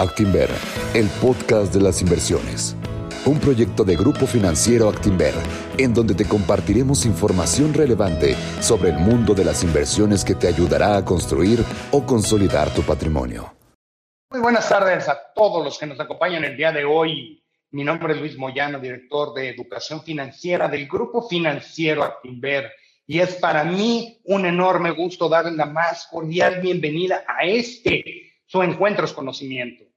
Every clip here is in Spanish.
Actinver, el podcast de las inversiones. Un proyecto de Grupo Financiero Actinver, en donde te compartiremos información relevante sobre el mundo de las inversiones que te ayudará a construir o consolidar tu patrimonio. Muy buenas tardes a todos los que nos acompañan el día de hoy. Mi nombre es Luis Moyano, director de Educación Financiera del Grupo Financiero Actinver. Y es para mí un enorme gusto darle la más cordial bienvenida a este, su Encuentros Conocimiento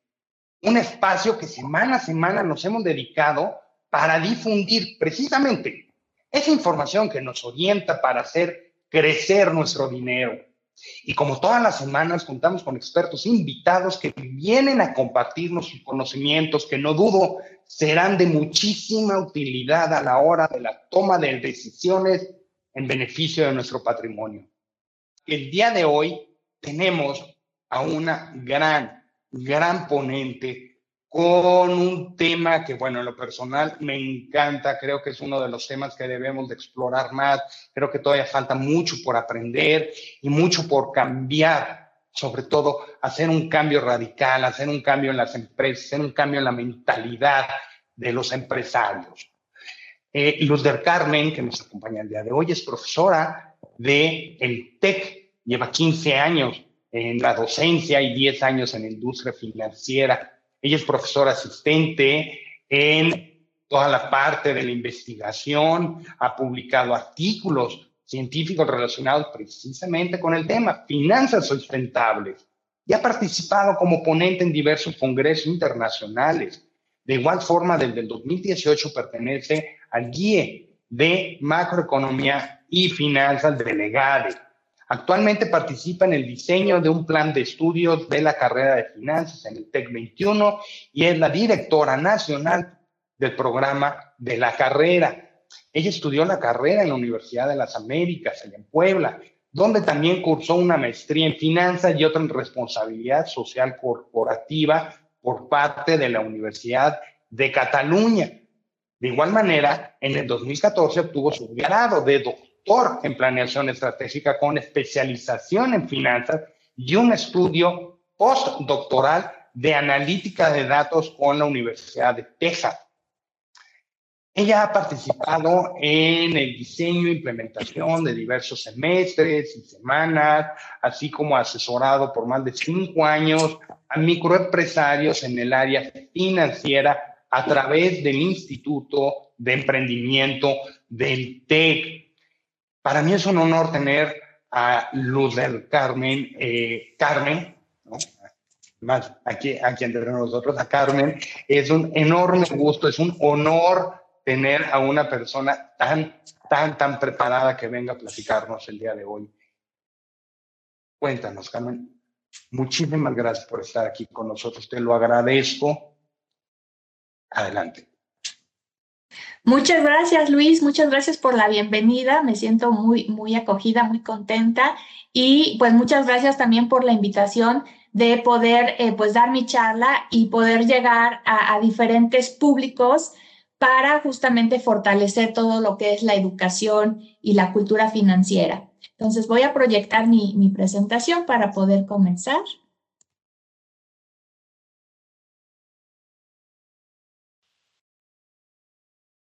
un espacio que semana a semana nos hemos dedicado para difundir precisamente esa información que nos orienta para hacer crecer nuestro dinero. Y como todas las semanas contamos con expertos invitados que vienen a compartirnos sus conocimientos que no dudo serán de muchísima utilidad a la hora de la toma de decisiones en beneficio de nuestro patrimonio. El día de hoy tenemos a una gran gran ponente con un tema que, bueno, en lo personal me encanta, creo que es uno de los temas que debemos de explorar más, creo que todavía falta mucho por aprender y mucho por cambiar, sobre todo hacer un cambio radical, hacer un cambio en las empresas, hacer un cambio en la mentalidad de los empresarios. Eh, Luz del Carmen, que nos acompaña el día de hoy, es profesora de el TEC, lleva 15 años en la docencia y 10 años en la industria financiera. Ella es profesora asistente en toda la parte de la investigación, ha publicado artículos científicos relacionados precisamente con el tema finanzas sustentables y ha participado como ponente en diversos congresos internacionales. De igual forma, desde el 2018 pertenece al GIE de Macroeconomía y Finanzas de Legade Actualmente participa en el diseño de un plan de estudios de la carrera de finanzas en el TEC 21 y es la directora nacional del programa de la carrera. Ella estudió la carrera en la Universidad de las Américas, en Puebla, donde también cursó una maestría en finanzas y otra en responsabilidad social corporativa por parte de la Universidad de Cataluña. De igual manera, en el 2014 obtuvo su grado de doctor en planeación estratégica con especialización en finanzas y un estudio postdoctoral de analítica de datos con la Universidad de Texas. Ella ha participado en el diseño e implementación de diversos semestres y semanas, así como asesorado por más de cinco años a microempresarios en el área financiera a través del Instituto de Emprendimiento del TEC. Para mí es un honor tener a Luz del Carmen, eh, Carmen, más aquí, aquí entre nosotros, a Carmen. Es un enorme gusto, es un honor tener a una persona tan, tan, tan preparada que venga a platicarnos el día de hoy. Cuéntanos, Carmen. Muchísimas gracias por estar aquí con nosotros. Te lo agradezco. Adelante. Muchas gracias, Luis. Muchas gracias por la bienvenida. Me siento muy, muy acogida, muy contenta. Y pues muchas gracias también por la invitación de poder eh, pues dar mi charla y poder llegar a, diferentes públicos para justamente fortalecer todo lo que es la educación y la cultura financiera. Entonces voy a proyectar mi, mi presentación para poder comenzar.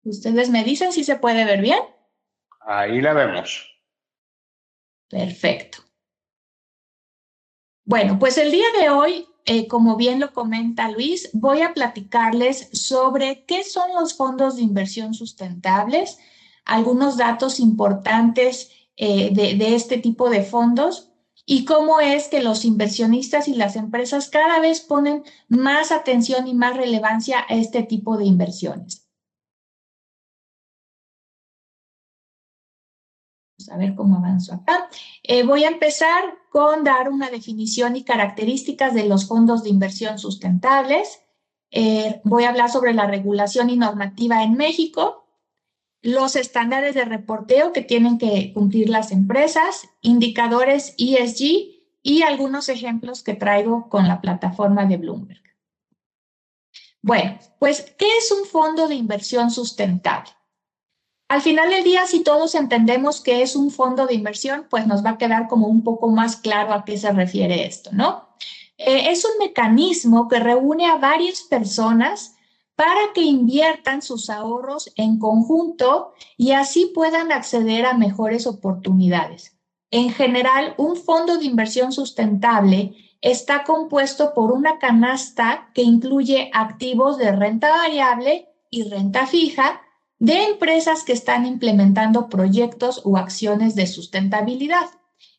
Ustedes me dicen si se puede ver bien. Ahí la vemos. Perfecto. Bueno, pues el día de hoy, eh, como bien lo comenta Luis, voy a platicarles sobre qué son los fondos de inversión sustentables, algunos datos importantes eh, de, de este tipo de fondos y cómo es que los inversionistas y las empresas cada vez ponen más atención y más relevancia a este tipo de inversiones. A ver cómo avanzo acá. Eh, voy a empezar con dar una definición y características de los fondos de inversión sustentables. Eh, voy a hablar sobre la regulación y normativa en México, los estándares de reporteo que tienen que cumplir las empresas, indicadores ESG y algunos ejemplos que traigo con la plataforma de Bloomberg. Bueno, pues, ¿qué es un fondo de inversión sustentable? Al final del día, si todos entendemos que es un fondo de inversión, pues nos va a quedar como un poco más claro a qué se refiere esto, ¿no? Eh, es un mecanismo que reúne a varias personas para que inviertan sus ahorros en conjunto y así puedan acceder a mejores oportunidades. En general, un fondo de inversión sustentable está compuesto por una canasta que incluye activos de renta variable y renta fija de empresas que están implementando proyectos o acciones de sustentabilidad.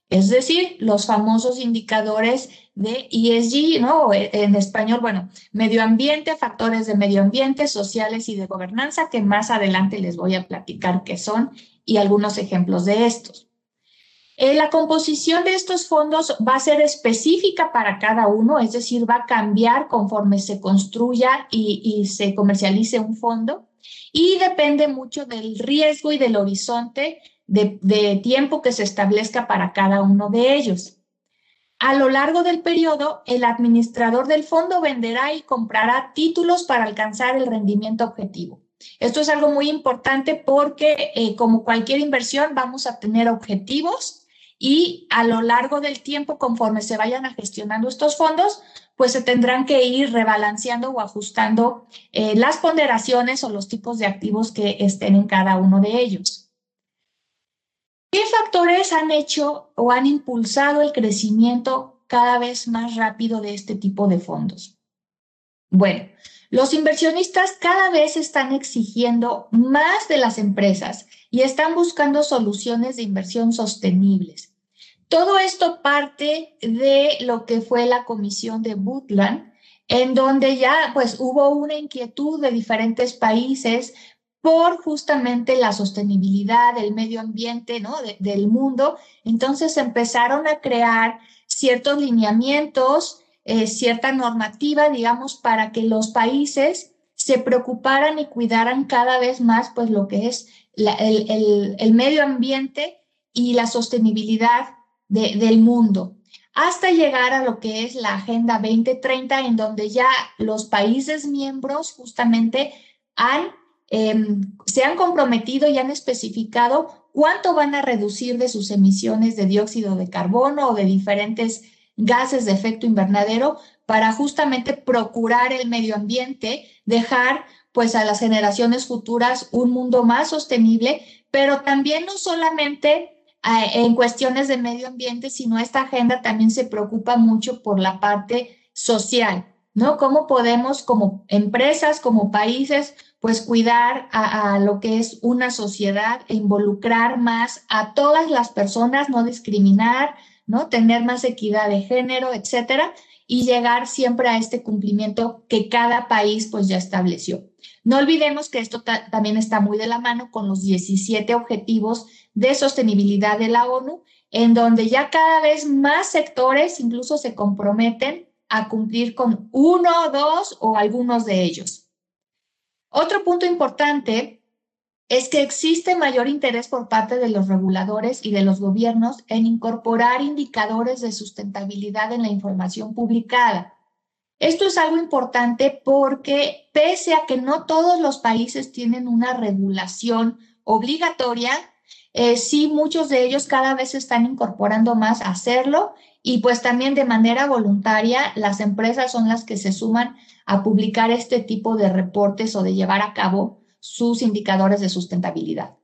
Es decir, los famosos indicadores de ESG, ¿no? En español, bueno, medio ambiente, factores de medio ambiente, sociales y de gobernanza, que más adelante les voy a platicar qué son y algunos ejemplos de estos. Eh, la composición de estos fondos va a ser específica para cada uno, es decir, va a cambiar conforme se construya y, se comercialice un fondo y depende mucho del riesgo y del horizonte de, tiempo que se establezca para cada uno de ellos. A lo largo del periodo, el administrador del fondo venderá y comprará títulos para alcanzar el rendimiento objetivo. Esto es algo muy importante porque, eh, como cualquier inversión, vamos a tener objetivos y a lo largo del tiempo, conforme se vayan gestionando estos fondos, pues se tendrán que ir rebalanceando o ajustando eh, las ponderaciones o los tipos de activos que estén en cada uno de ellos. ¿Qué factores han hecho o han impulsado el crecimiento cada vez más rápido de este tipo de fondos? Bueno, los inversionistas cada vez están exigiendo más de las empresas y están buscando soluciones de inversión sostenibles. Todo esto parte de lo que fue la comisión de Butland, en donde ya pues hubo una inquietud de diferentes países por justamente la sostenibilidad del medio ambiente, ¿no? del mundo. Entonces empezaron a crear ciertos lineamientos, eh, cierta normativa, digamos, para que los países se preocuparan y cuidaran cada vez más, pues, lo que es el, el medio ambiente y la sostenibilidad del mundo, hasta llegar a lo que es la Agenda 2030, en donde ya los países miembros justamente han, em, se han comprometido y han especificado cuánto van a reducir de sus emisiones de dióxido de carbono o de diferentes gases de efecto invernadero para justamente procurar el medio ambiente, dejar pues a las generaciones futuras un mundo más sostenible, pero también no solamente en cuestiones de medio ambiente, sino esta agenda también se preocupa mucho por la parte social, ¿no? ¿Cómo podemos como empresas, como países, pues cuidar a, lo que es una sociedad e involucrar más a todas las personas, no discriminar, ¿no? Tener más equidad de género, etcétera, y llegar siempre a este cumplimiento que cada país pues ya estableció. No olvidemos que esto también está muy de la mano con los 17 objetivos de sostenibilidad de la ONU, en donde ya cada vez más sectores incluso se comprometen a cumplir con uno, dos o algunos de ellos. Otro punto importante es que existe mayor interés por parte de los reguladores y de los gobiernos en incorporar indicadores de sustentabilidad en la información publicada. Esto es algo importante porque pese a que no todos los países tienen una regulación obligatoria, eh, sí muchos de ellos cada vez están incorporando más a hacerlo y pues también de manera voluntaria las empresas son las que se suman a publicar este tipo de reportes o de llevar a cabo sus indicadores de sustentabilidad.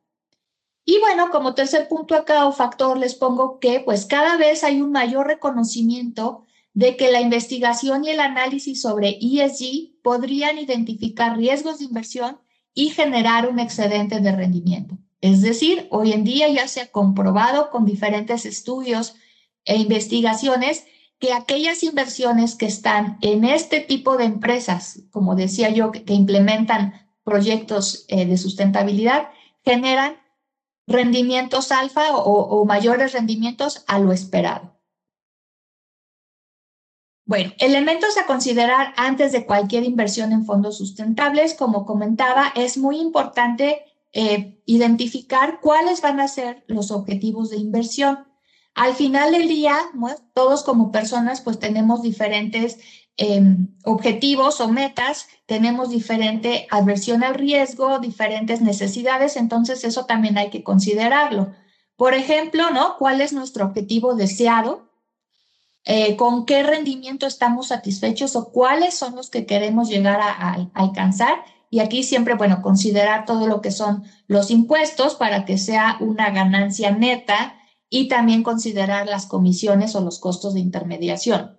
Y bueno, como tercer punto acá o factor les pongo que pues cada vez hay un mayor reconocimiento de que la investigación y el análisis sobre ESG podrían identificar riesgos de inversión y generar un excedente de rendimiento. Es decir, hoy en día ya se ha comprobado con diferentes estudios e investigaciones que aquellas inversiones que están en este tipo de empresas, como decía yo, que, implementan proyectos eh, de sustentabilidad, generan rendimientos alfa o mayores rendimientos a lo esperado. Bueno, elementos a considerar antes de cualquier inversión en fondos sustentables, como comentaba, es muy importante eh, identificar cuáles van a ser los objetivos de inversión. Al final del día, todos como personas, pues tenemos diferentes em, objetivos o metas, tenemos diferente adversión al riesgo, diferentes necesidades, entonces eso también hay que considerarlo. Por ejemplo, ¿no? ¿Cuál es nuestro objetivo deseado? eh, con qué rendimiento estamos satisfechos o cuáles son los que queremos llegar a, alcanzar. Y aquí siempre, bueno, considerar todo lo que son los impuestos para que sea una ganancia neta y también considerar las comisiones o los costos de intermediación.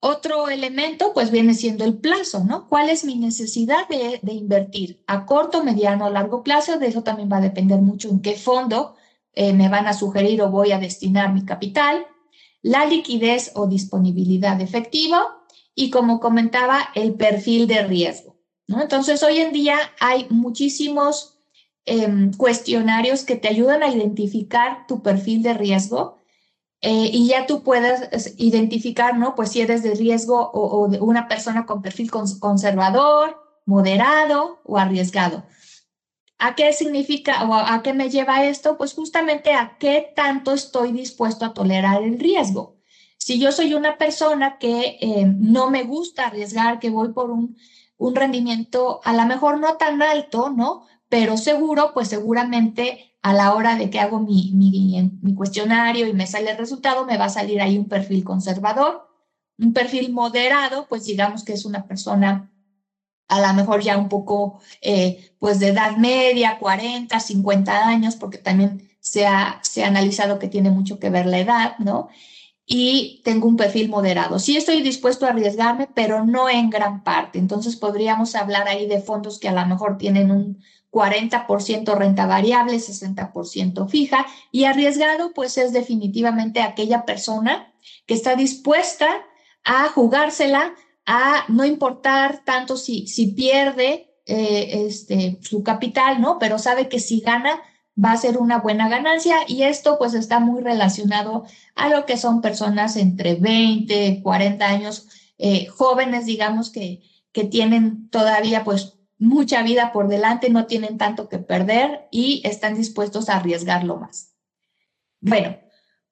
Otro elemento, pues viene siendo el plazo, ¿no? ¿Cuál es mi necesidad de, invertir? A corto, mediano o largo plazo, de eso también va a depender mucho en qué fondo eh, me van a sugerir o voy a destinar mi capital la liquidez o disponibilidad de efectivo y como comentaba, el perfil de riesgo. Entonces, hoy en día hay muchísimos em, cuestionarios que te ayudan a identificar tu perfil de riesgo eh, y ya tú puedes identificar, ¿no? Pues si eres de riesgo o, de una persona con perfil conservador, moderado o arriesgado. ¿A qué significa o a qué me lleva esto? Pues justamente a qué tanto estoy dispuesto a tolerar el riesgo. Si yo soy una persona que eh, no me gusta arriesgar, que voy por un, un rendimiento a lo mejor no tan alto, ¿no? Pero seguro, pues seguramente a la hora de que hago mi, mi, cuestionario y me sale el resultado, me va a salir ahí un perfil conservador. Un perfil moderado, pues digamos que es una persona a lo mejor ya un poco eh, pues de edad media, 40, 50 años, porque también se ha, se ha analizado que tiene mucho que ver la edad, ¿no? Y tengo un perfil moderado. Sí estoy dispuesto a arriesgarme, pero no en gran parte. Entonces podríamos hablar ahí de fondos que a lo mejor tienen un 40% renta variable, 60% fija. Y arriesgado, pues es definitivamente aquella persona que está dispuesta a jugársela a no importar tanto si, si pierde eh, este, su capital, ¿no? Pero sabe que si gana va a ser una buena ganancia y esto pues está muy relacionado a lo que son personas entre 20, 40 años, eh, jóvenes, digamos, que, que tienen todavía pues mucha vida por delante, no tienen tanto que perder y están dispuestos a arriesgarlo más. Bueno,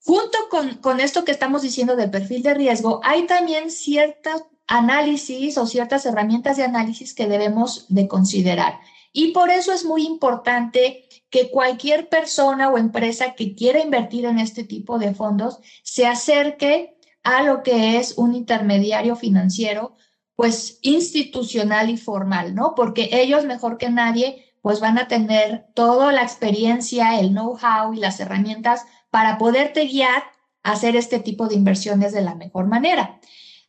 junto con, con esto que estamos diciendo del perfil de riesgo, hay también ciertas análisis o ciertas herramientas de análisis que debemos de considerar. Y por eso es muy importante que cualquier persona o empresa que quiera invertir en este tipo de fondos se acerque a lo que es un intermediario financiero, pues institucional y formal, ¿no? Porque ellos mejor que nadie, pues van a tener toda la experiencia, el know-how y las herramientas para poderte guiar a hacer este tipo de inversiones de la mejor manera.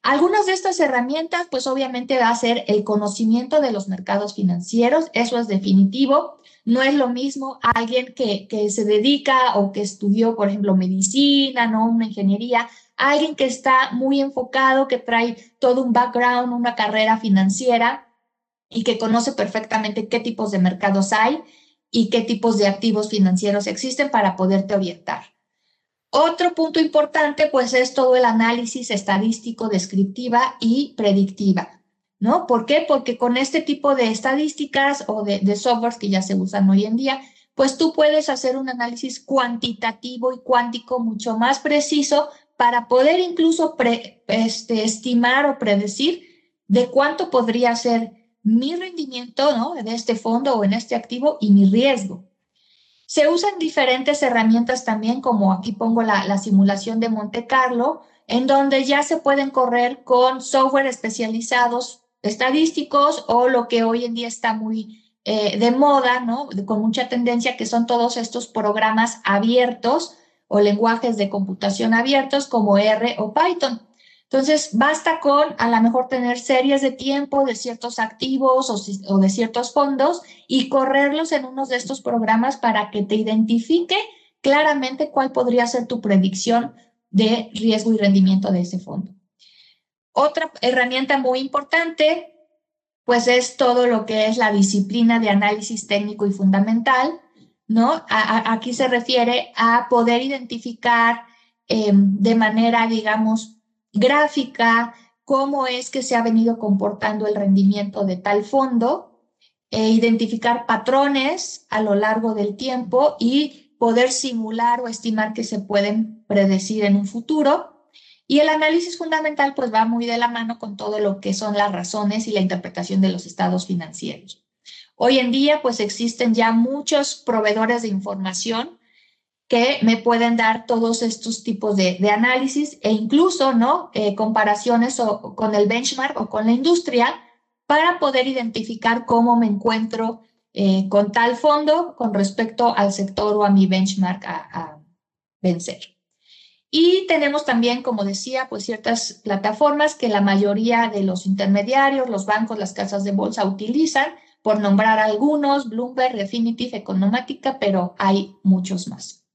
Algunas de estas herramientas, pues obviamente va a ser el conocimiento de los mercados financieros, eso es definitivo. No es lo mismo alguien que, que se dedica o que estudió, por ejemplo, medicina, ¿no? Una ingeniería, alguien que está muy enfocado, que trae todo un background, una carrera financiera y que conoce perfectamente qué tipos de mercados hay y qué tipos de activos financieros existen para poderte orientar. Otro punto importante, pues, es todo el análisis estadístico, descriptiva y predictiva, ¿no? ¿Por qué? Porque con este tipo de estadísticas o de, de softwares que ya se usan hoy en día, pues tú puedes hacer un análisis cuantitativo y cuántico mucho más preciso para poder incluso este, estimar o predecir de cuánto podría ser mi rendimiento ¿no? de este fondo o en este activo y mi riesgo. Se usan diferentes herramientas también, como aquí pongo la, simulación de Monte Carlo, en donde ya se pueden correr con software especializados estadísticos o lo que hoy en día está muy eh, de moda, ¿no? Con mucha tendencia, que son todos estos programas abiertos o lenguajes de computación abiertos como R o Python. Entonces, basta con a lo mejor tener series de tiempo de ciertos activos o, de ciertos fondos y correrlos en uno de estos programas para que te identifique claramente cuál podría ser tu predicción de riesgo y rendimiento de ese fondo. Otra herramienta muy importante, pues es todo lo que es la disciplina de análisis técnico y fundamental, ¿no? aquí se refiere a poder identificar em, de manera, digamos, gráfica, cómo es que se ha venido comportando el rendimiento de tal fondo, e identificar patrones a lo largo del tiempo y poder simular o estimar que se pueden predecir en un futuro. Y el análisis fundamental pues va muy de la mano con todo lo que son las razones y la interpretación de los estados financieros. Hoy en día pues existen ya muchos proveedores de información que me pueden dar todos estos tipos de, análisis e incluso, ¿no? Eh, comparaciones o, con el benchmark o con la industria para poder identificar cómo me encuentro eh, con tal fondo con respecto al sector o a mi benchmark a, a vencer. Y tenemos también, como decía, pues ciertas plataformas que la mayoría de los intermediarios, los bancos, las casas de bolsa utilizan, por nombrar algunos, Bloomberg, Definitive, Economática, pero hay muchos más.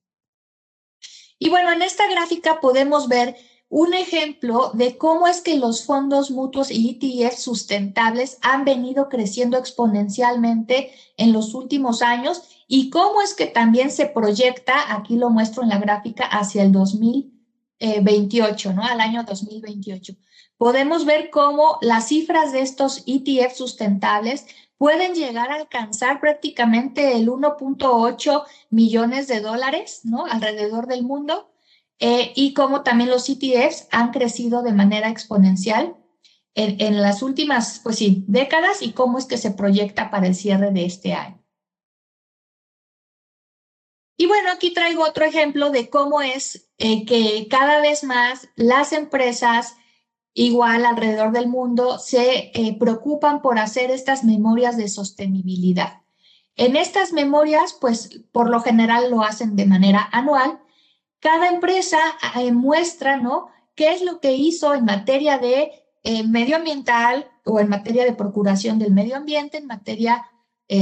Y bueno, en esta gráfica podemos ver un ejemplo de cómo es que los fondos mutuos y ETF sustentables han venido creciendo exponencialmente en los últimos años y cómo es que también se proyecta, aquí lo muestro en la gráfica, hacia el 2028, ¿no? Al año 2028. Podemos ver cómo las cifras de estos ETF sustentables pueden llegar a alcanzar prácticamente el 1.8 millones de dólares, ¿no? Alrededor del mundo. Eh, y como también los ETFs han crecido de manera exponencial en, en, las últimas, pues sí, décadas y cómo es que se proyecta para el cierre de este año. Y bueno, aquí traigo otro ejemplo de cómo es eh, que cada vez más las empresas igual alrededor del mundo se eh, preocupan por hacer estas memorias de sostenibilidad. En estas memorias, pues por lo general lo hacen de manera anual. Cada empresa eh, muestra, ¿no? ¿Qué es lo que hizo en materia de eh, medioambiental o en materia de procuración del medio ambiente, en materia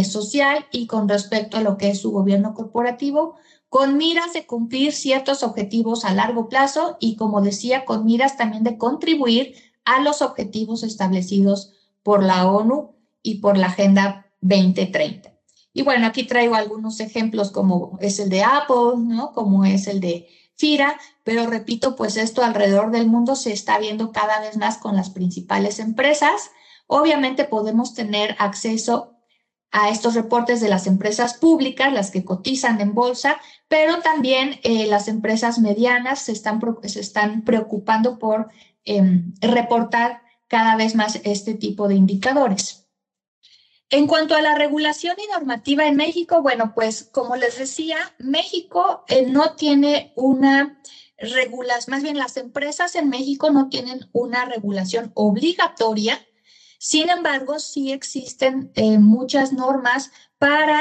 social y con respecto a lo que es su gobierno corporativo? con miras de cumplir ciertos objetivos a largo plazo y, como decía, con miras también de contribuir a los objetivos establecidos por la ONU y por la Agenda 2030. Y bueno, aquí traigo algunos ejemplos como es el de Apple, ¿no? Como es el de FIRA, pero repito, pues esto alrededor del mundo se está viendo cada vez más con las principales empresas. Obviamente podemos tener acceso a estos reportes de las empresas públicas, las que cotizan en bolsa, pero también eh, las empresas medianas se están, se están preocupando por em, reportar cada vez más este tipo de indicadores. En cuanto a la regulación y normativa en México, bueno, pues como les decía, México eh, no tiene una regulación, más bien las empresas en México no tienen una regulación obligatoria. Sin embargo, sí existen eh, muchas normas para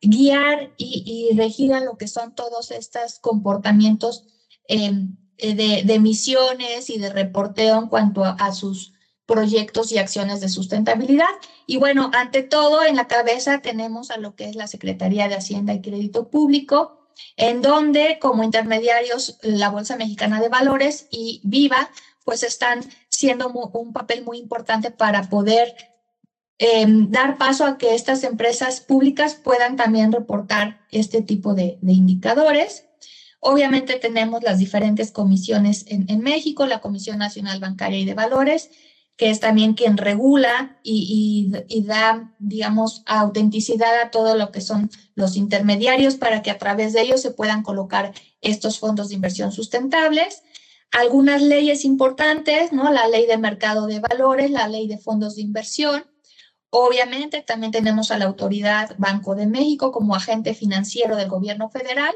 guiar y, regir a lo que son todos estos comportamientos em, eh, de, emisiones y de reporteo en cuanto a, sus proyectos y acciones de sustentabilidad. Y bueno, ante todo, en la cabeza tenemos a lo que es la Secretaría de Hacienda y Crédito Público, en donde como intermediarios la Bolsa Mexicana de Valores y Viva pues están siendo un papel muy importante para poder em, dar paso a que estas empresas públicas puedan también reportar este tipo de, indicadores. Obviamente tenemos las diferentes comisiones en, México, la Comisión Nacional Bancaria y de Valores, que es también quien regula y, y, da, digamos, autenticidad a todo lo que son los intermediarios para que a través de ellos se puedan colocar estos fondos de inversión sustentables algunas leyes importantes, ¿no? La ley de mercado de valores, la ley de fondos de inversión. Obviamente también tenemos a la autoridad Banco de México como agente financiero del gobierno federal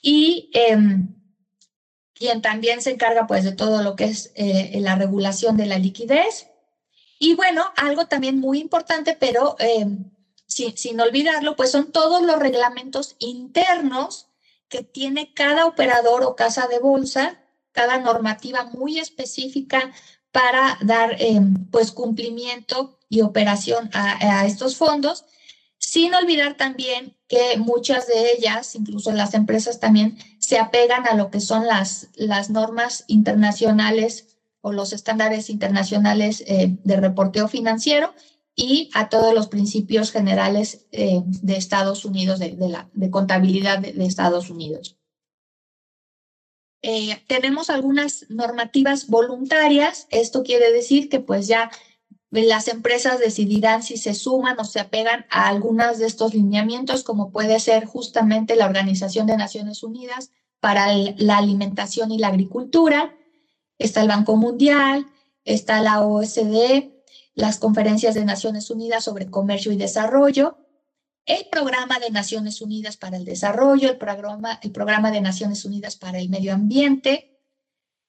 y em, quien también se encarga pues de todo lo que es eh, la regulación de la liquidez. Y bueno, algo también muy importante, pero em, sin, sin olvidarlo, pues son todos los reglamentos internos que tiene cada operador o casa de bolsa cada normativa muy específica para dar eh, pues cumplimiento y operación a, estos fondos, sin olvidar también que muchas de ellas, incluso las empresas también, se apegan a lo que son las, las normas internacionales o los estándares internacionales eh, de reporteo financiero y a todos los principios generales eh, de Estados Unidos, de, la, de contabilidad de Estados Unidos. Eh, tenemos algunas normativas voluntarias. Esto quiere decir que pues ya las empresas decidirán si se suman o se apegan a algunos de estos lineamientos, como puede ser justamente la Organización de Naciones Unidas para la Alimentación y la Agricultura, está el Banco Mundial, está la OSD, las conferencias de Naciones Unidas sobre Comercio y Desarrollo, el Programa de Naciones Unidas para el Desarrollo, el Programa, el programa de Naciones Unidas para el Medio Ambiente,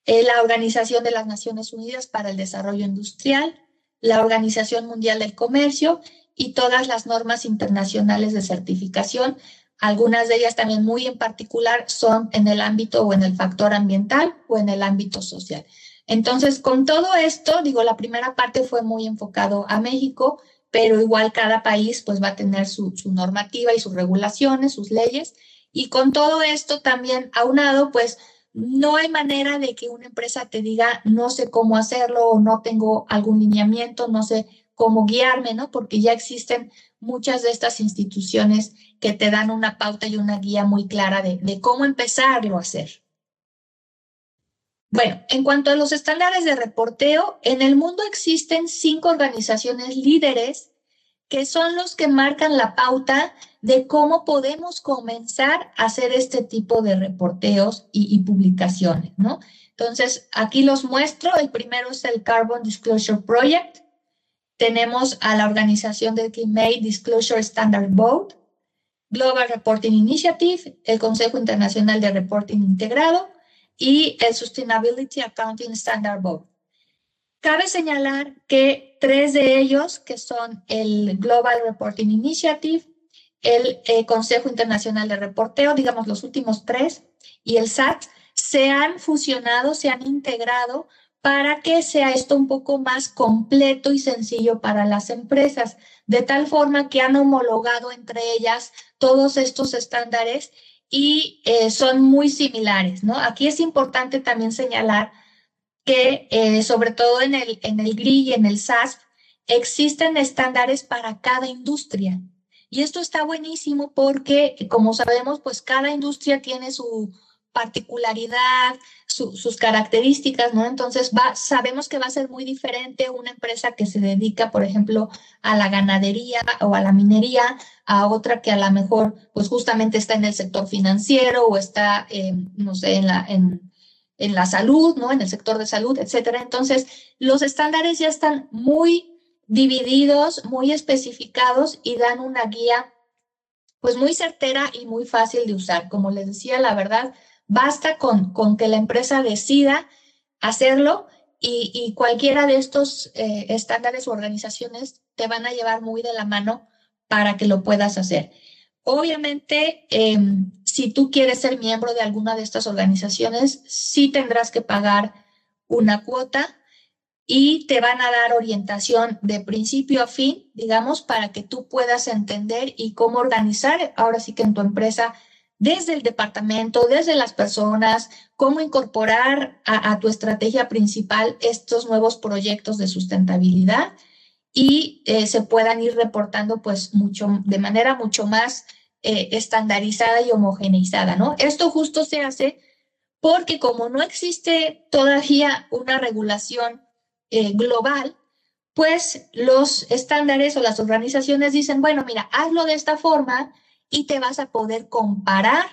eh, la Organización de las Naciones Unidas para el Desarrollo Industrial, la Organización Mundial del Comercio y todas las normas internacionales de certificación. Algunas de ellas también muy en particular son en el ámbito o en el factor ambiental o en el ámbito social. Entonces, con todo esto, digo, la primera parte fue muy enfocado a México, pero igual cada país pues va a tener su, su normativa y sus regulaciones, sus leyes. Y con todo esto también aunado, pues no hay manera de que una empresa te diga no sé cómo hacerlo o no tengo algún lineamiento, no sé cómo guiarme, ¿no? Porque ya existen muchas de estas instituciones que te dan una pauta y una guía muy clara de, cómo empezarlo a hacer. Bueno, en cuanto a los estándares de reporteo, en el mundo existen cinco organizaciones líderes que son los que marcan la pauta de cómo podemos comenzar a hacer este tipo de reporteos y, publicaciones, ¿no? Entonces, aquí los muestro. El primero es el Carbon Disclosure Project. Tenemos a la organización de May Disclosure Standard Board, Global Reporting Initiative, el Consejo Internacional de Reporting Integrado, y el Sustainability Accounting Standard Board. Cabe señalar que tres de ellos, que son el Global Reporting Initiative, el eh, Consejo Internacional de Reporteo, digamos los últimos tres, y el SAT, se han fusionado, se han integrado para que sea esto un poco más completo y sencillo para las empresas, de tal forma que han homologado entre ellas todos estos estándares y eh, son muy similares, ¿no? Aquí es importante también señalar que eh, sobre todo en el, en el GRI y en el SAS existen estándares para cada industria. Y esto está buenísimo porque, como sabemos, pues cada industria tiene su particularidad, sus características, ¿no? Entonces, va, sabemos que va a ser muy diferente una empresa que se dedica, por ejemplo, a la ganadería o a la minería, a otra que a lo mejor, pues justamente está en el sector financiero o está, no sé, en la, en, en la salud, ¿no? En el sector de salud, etcétera. Entonces, los estándares ya están muy divididos, muy especificados y dan una guía, pues muy certera y muy fácil de usar. Como les decía, la verdad, Basta con, con que la empresa decida hacerlo y, cualquiera de estos eh, estándares o organizaciones te van a llevar muy de la mano para que lo puedas hacer. Obviamente, em, si tú quieres ser miembro de alguna de estas organizaciones, sí tendrás que pagar una cuota y te van a dar orientación de principio a fin, digamos, para que tú puedas entender y cómo organizar ahora sí que en tu empresa desde el departamento, desde las personas, cómo incorporar a, tu estrategia principal estos nuevos proyectos de sustentabilidad y eh, se puedan ir reportando pues mucho, de manera mucho más eh, estandarizada y homogeneizada, ¿no? Esto justo se hace porque como no existe todavía una regulación eh, global, pues los estándares o las organizaciones dicen, bueno, mira, hazlo de esta forma y te vas a poder comparar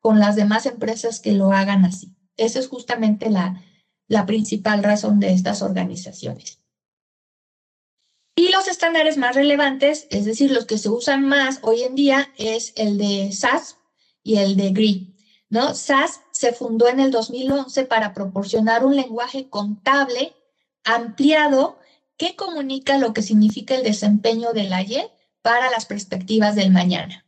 con las demás empresas que lo hagan así. Esa es justamente la, la principal razón de estas organizaciones. Y los estándares más relevantes, es decir, los que se usan más hoy en día, es el de SAS y el de GRI. ¿no? SAS se fundó en el 2011 para proporcionar un lenguaje contable ampliado que comunica lo que significa el desempeño del ayer para las perspectivas del mañana.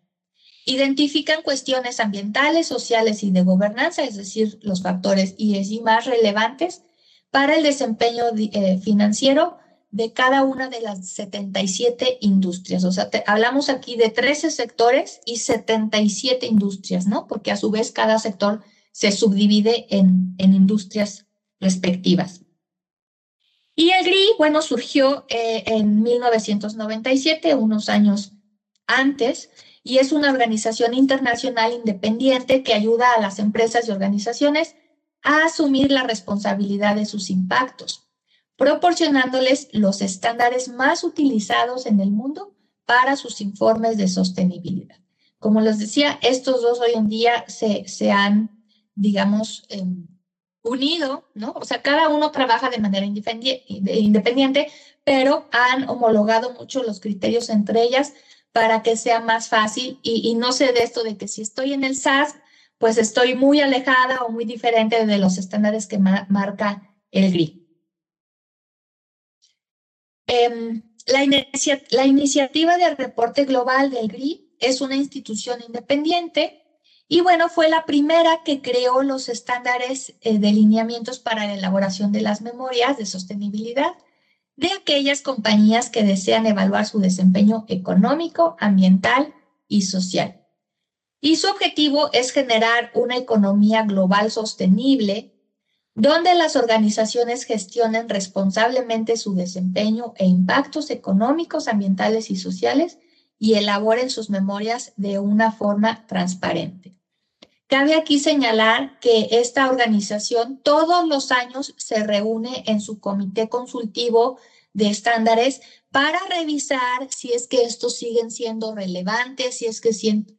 Identifican cuestiones ambientales, sociales y de gobernanza, es decir, los factores ESG más relevantes para el desempeño eh, financiero de cada una de las 77 industrias. O sea, hablamos aquí de 13 sectores y 77 industrias, ¿no? Porque a su vez cada sector se subdivide en, en industrias respectivas. Y el GRI, bueno, surgió eh, en 1997, unos años antes, y es una organización internacional independiente que ayuda a las empresas y organizaciones a asumir la responsabilidad de sus impactos, proporcionándoles los estándares más utilizados en el mundo para sus informes de sostenibilidad. Como les decía, estos dos hoy en día se, se han, digamos, em, unido, ¿no? O sea, cada uno trabaja de manera independiente, pero han homologado mucho los criterios entre ellas para que sea más fácil y, no sé de esto de que si estoy en el SAS, pues estoy muy alejada o muy diferente de los estándares que marca el GRI. Em, la, iniciativa de reporte global del GRI es una institución independiente y bueno, fue la primera que creó los estándares eh, de lineamientos para la elaboración de las memorias de sostenibilidad de aquellas compañías que desean evaluar su desempeño económico, ambiental y social. Y su objetivo es generar una economía global sostenible donde las organizaciones gestionen responsablemente su desempeño e impactos económicos, ambientales y sociales y elaboren sus memorias de una forma transparente. Cabe aquí señalar que esta organización todos los años se reúne en su comité consultivo de estándares para revisar si es que estos siguen siendo relevantes, si es que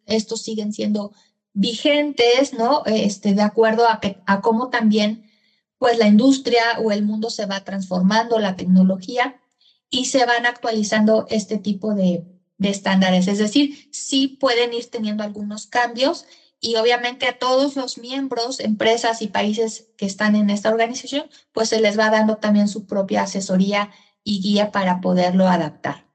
estos siguen siendo vigentes, ¿no? Este, de acuerdo a, a cómo también pues la industria o el mundo se va transformando, la tecnología, y se van actualizando este tipo de, de estándares. Es decir, sí pueden ir teniendo algunos cambios y obviamente a todos los miembros, empresas y países que están en esta organización, pues se les va dando también su propia asesoría y guía para poderlo adaptar.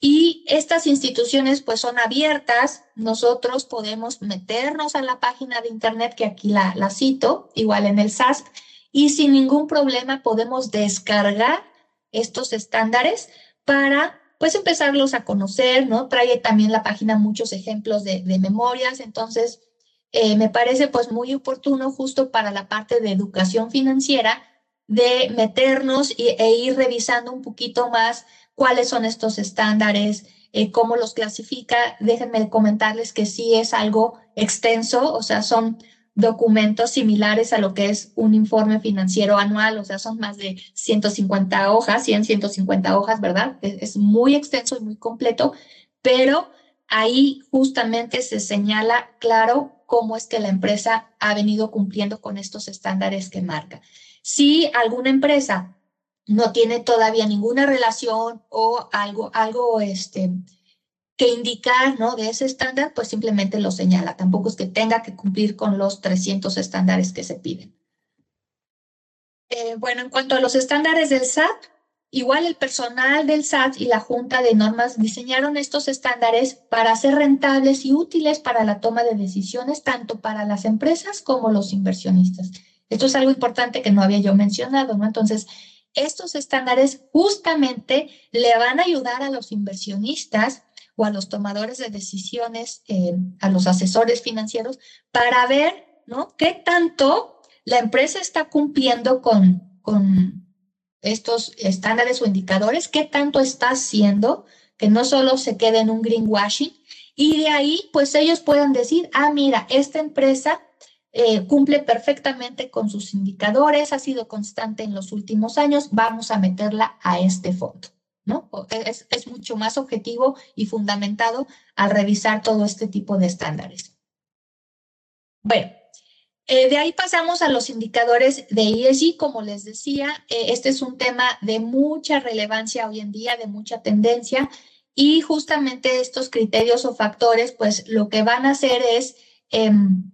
Y estas instituciones pues son abiertas, nosotros podemos meternos a la página de internet que aquí la, la cito, igual en el SAS, y sin ningún problema podemos descargar estos estándares para pues empezarlos a conocer, ¿no? Trae también la página muchos ejemplos de, memorias, entonces eh, me parece pues muy oportuno justo para la parte de educación financiera de meternos e ir revisando un poquito más cuáles son estos estándares, eh, cómo los clasifica. Déjenme comentarles que sí es algo extenso, o sea, son documentos similares a lo que es un informe financiero anual, o sea, son más de 150 hojas, 100, 150 hojas, ¿verdad? Es, muy extenso y muy completo, pero ahí justamente se señala claro cómo es que la empresa ha venido cumpliendo con estos estándares que marca. Si alguna empresa no tiene todavía ninguna relación o algo, algo este, que indicar ¿no? de ese estándar, pues simplemente lo señala. Tampoco es que tenga que cumplir con los 300 estándares que se piden. Eh, bueno, en cuanto a los estándares del SAT, igual el personal del SAT y la Junta de Normas diseñaron estos estándares para ser rentables y útiles para la toma de decisiones, tanto para las empresas como los inversionistas. Esto es algo importante que no había yo mencionado, ¿no? Entonces, estos estándares justamente le van a ayudar a los inversionistas o a los tomadores de decisiones, eh, a los asesores financieros, para ver, ¿no? ¿Qué tanto la empresa está cumpliendo con, con estos estándares o indicadores? ¿Qué tanto está haciendo? Que no solo se quede en un greenwashing. Y de ahí, pues ellos puedan decir, ah, mira, esta empresa eh, cumple perfectamente con sus indicadores, ha sido constante en los últimos años, vamos a meterla a este fondo. ¿No? Es, es mucho más objetivo y fundamentado al revisar todo este tipo de estándares. Bueno, eh, de ahí pasamos a los indicadores de ESG. Como les decía, eh, este es un tema de mucha relevancia hoy en día, de mucha tendencia, y justamente estos criterios o factores, pues lo que van a hacer es em,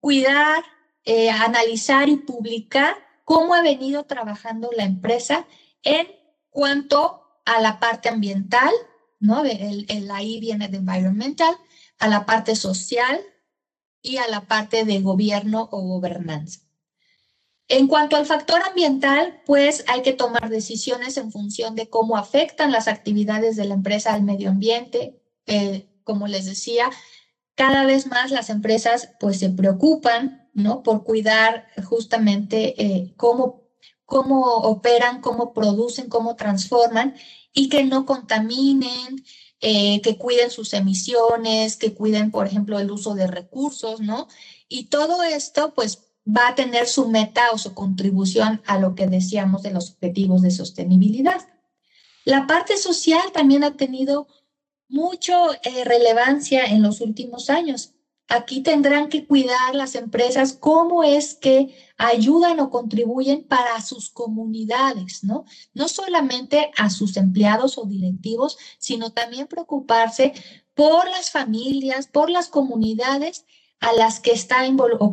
cuidar, eh, analizar y publicar cómo ha venido trabajando la empresa en cuanto a la parte ambiental, ¿no? El, el ahí viene de environmental, a la parte social y a la parte de gobierno o gobernanza. En cuanto al factor ambiental, pues hay que tomar decisiones en función de cómo afectan las actividades de la empresa al medio ambiente. Eh, como les decía, cada vez más las empresas pues se preocupan, ¿no? Por cuidar justamente eh, cómo, cómo operan, cómo producen, cómo transforman y que no contaminen, eh, que cuiden sus emisiones, que cuiden, por ejemplo, el uso de recursos, ¿no? Y todo esto pues va a tener su meta o su contribución a lo que decíamos de los objetivos de sostenibilidad. La parte social también ha tenido mucho eh, relevancia en los últimos años. Aquí tendrán que cuidar las empresas cómo es que ayudan o contribuyen para sus comunidades, ¿no? No solamente a sus empleados o directivos, sino también preocuparse por las familias, por las comunidades a las que está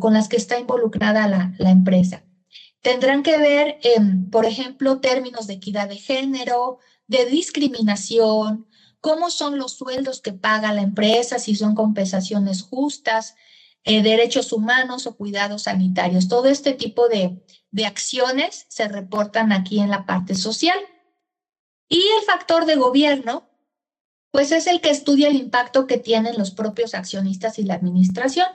con las que está involucrada la, la empresa. Tendrán que ver, por ejemplo, términos de equidad de género, de discriminación, cómo son los sueldos que paga la empresa, si son compensaciones justas, eh, derechos humanos o cuidados sanitarios. Todo este tipo de, de acciones se reportan aquí en la parte social. Y el factor de gobierno, pues es el que estudia el impacto que tienen los propios accionistas y la administración.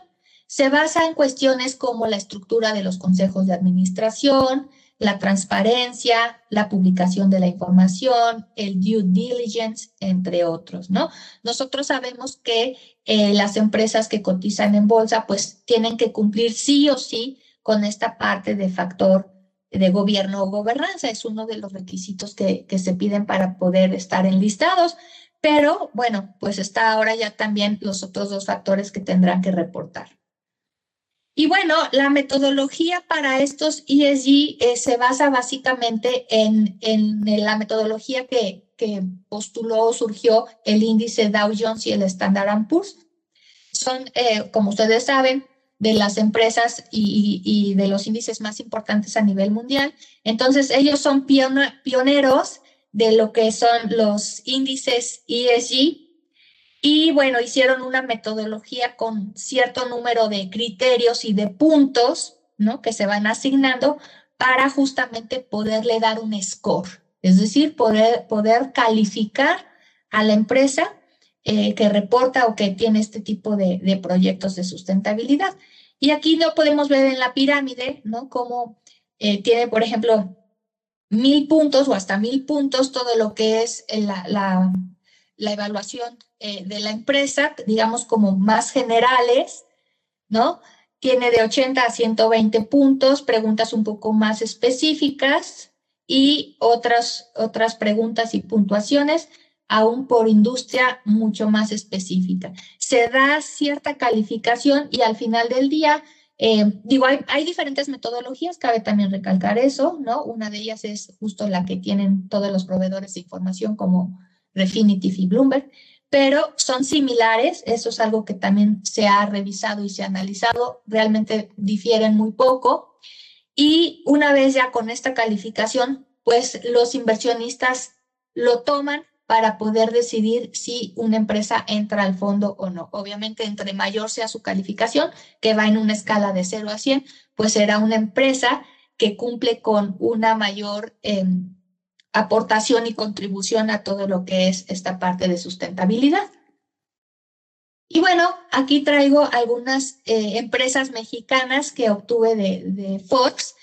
Se basa en cuestiones como la estructura de los consejos de administración, la transparencia, la publicación de la información, el due diligence, entre otros, ¿no? Nosotros sabemos que eh, las empresas que cotizan en bolsa, pues tienen que cumplir sí o sí con esta parte de factor de gobierno o gobernanza. Es uno de los requisitos que, que se piden para poder estar enlistados. Pero bueno, pues está ahora ya también los otros dos factores que tendrán que reportar. Y bueno, la metodología para estos ESG eh, se basa básicamente en, en la metodología que, que postuló o surgió el índice Dow Jones y el Standard Poor's. Son, eh, como ustedes saben, de las empresas y, y, de los índices más importantes a nivel mundial. Entonces, ellos son pioneros de lo que son los índices ESG y bueno, hicieron una metodología con cierto número de criterios y de puntos, ¿no? Que se van asignando para justamente poderle dar un score, es decir, poder, poder calificar a la empresa eh, que reporta o que tiene este tipo de, proyectos de sustentabilidad. Y aquí no podemos ver en la pirámide, ¿no? Cómo eh, tiene, por ejemplo, mil puntos o hasta mil puntos todo lo que es la, la, la evaluación eh, de la empresa, digamos como más generales, ¿no? Tiene de 80 a 120 puntos, preguntas un poco más específicas y otras, otras preguntas y puntuaciones, aún por industria mucho más específica. Se da cierta calificación y al final del día, eh, digo, hay, hay, diferentes metodologías, cabe también recalcar eso, ¿no? Una de ellas es justo la que tienen todos los proveedores de información como Refinitiv y Bloomberg, pero son similares, eso es algo que también se ha revisado y se ha analizado, realmente difieren muy poco. Y una vez ya con esta calificación, pues los inversionistas lo toman para poder decidir si una empresa entra al fondo o no. Obviamente, entre mayor sea su calificación, que va en una escala de 0 a 100, pues será una empresa que cumple con una mayor eh, aportación y contribución a todo lo que es esta parte de sustentabilidad. Y bueno, aquí traigo algunas eh, empresas mexicanas que obtuve de, de, Forbes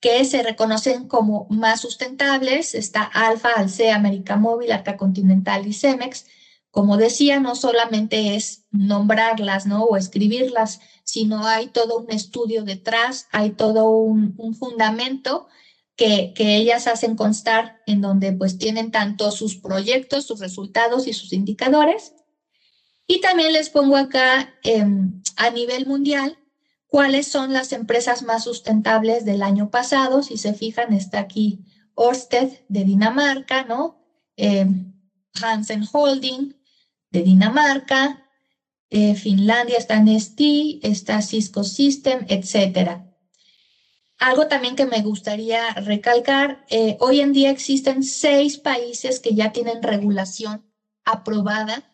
que se reconocen como más sustentables. Está Alfa, Alcea, América Móvil, Arca Continental y Cemex. Como decía, no solamente es nombrarlas ¿no? o escribirlas, sino hay todo un estudio detrás, hay todo un fundamento que, ellas hacen constar en donde pues tienen tanto sus proyectos, sus resultados y sus indicadores. Y también les pongo acá em, a nivel mundial cuáles son las empresas más sustentables del año pasado. Si se fijan, está aquí Orsted de Dinamarca, ¿no? Em, Hansen Holding de Dinamarca, eh, Finlandia está ST, está Cisco System, etcétera. Algo también que me gustaría recalcar, eh, hoy en día existen seis países que ya tienen regulación aprobada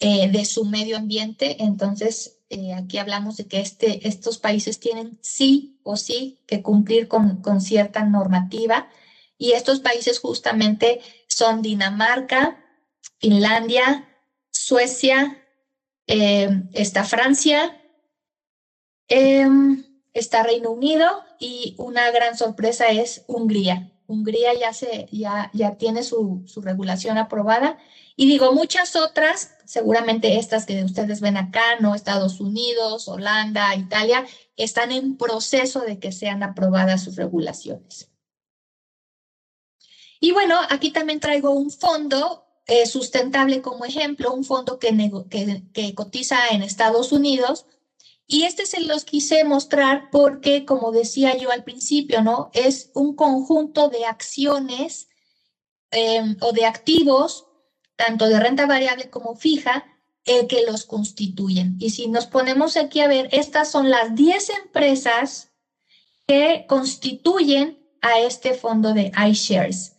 eh, de su medio ambiente. Entonces, eh, aquí hablamos de que este, estos países tienen sí o sí que cumplir con, con cierta normativa. Y estos países justamente son Dinamarca, Finlandia, Suecia, está Francia, em, está Reino Unido y una gran sorpresa es Hungría. Hungría ya, se, ya, ya tiene su, su regulación aprobada. Y digo, muchas otras, seguramente estas que ustedes ven acá, ¿no? Estados Unidos, Holanda, Italia, están en proceso de que sean aprobadas sus regulaciones. Y bueno, aquí también traigo un fondo eh, sustentable como ejemplo, un fondo que, que, que cotiza en Estados Unidos Y este se los quise mostrar porque, como decía yo al principio, ¿no? Es un conjunto de acciones em, o de activos, tanto de renta variable como fija, eh, que los constituyen. Y si nos ponemos aquí a ver, estas son las 10 empresas que constituyen a este fondo de iShares.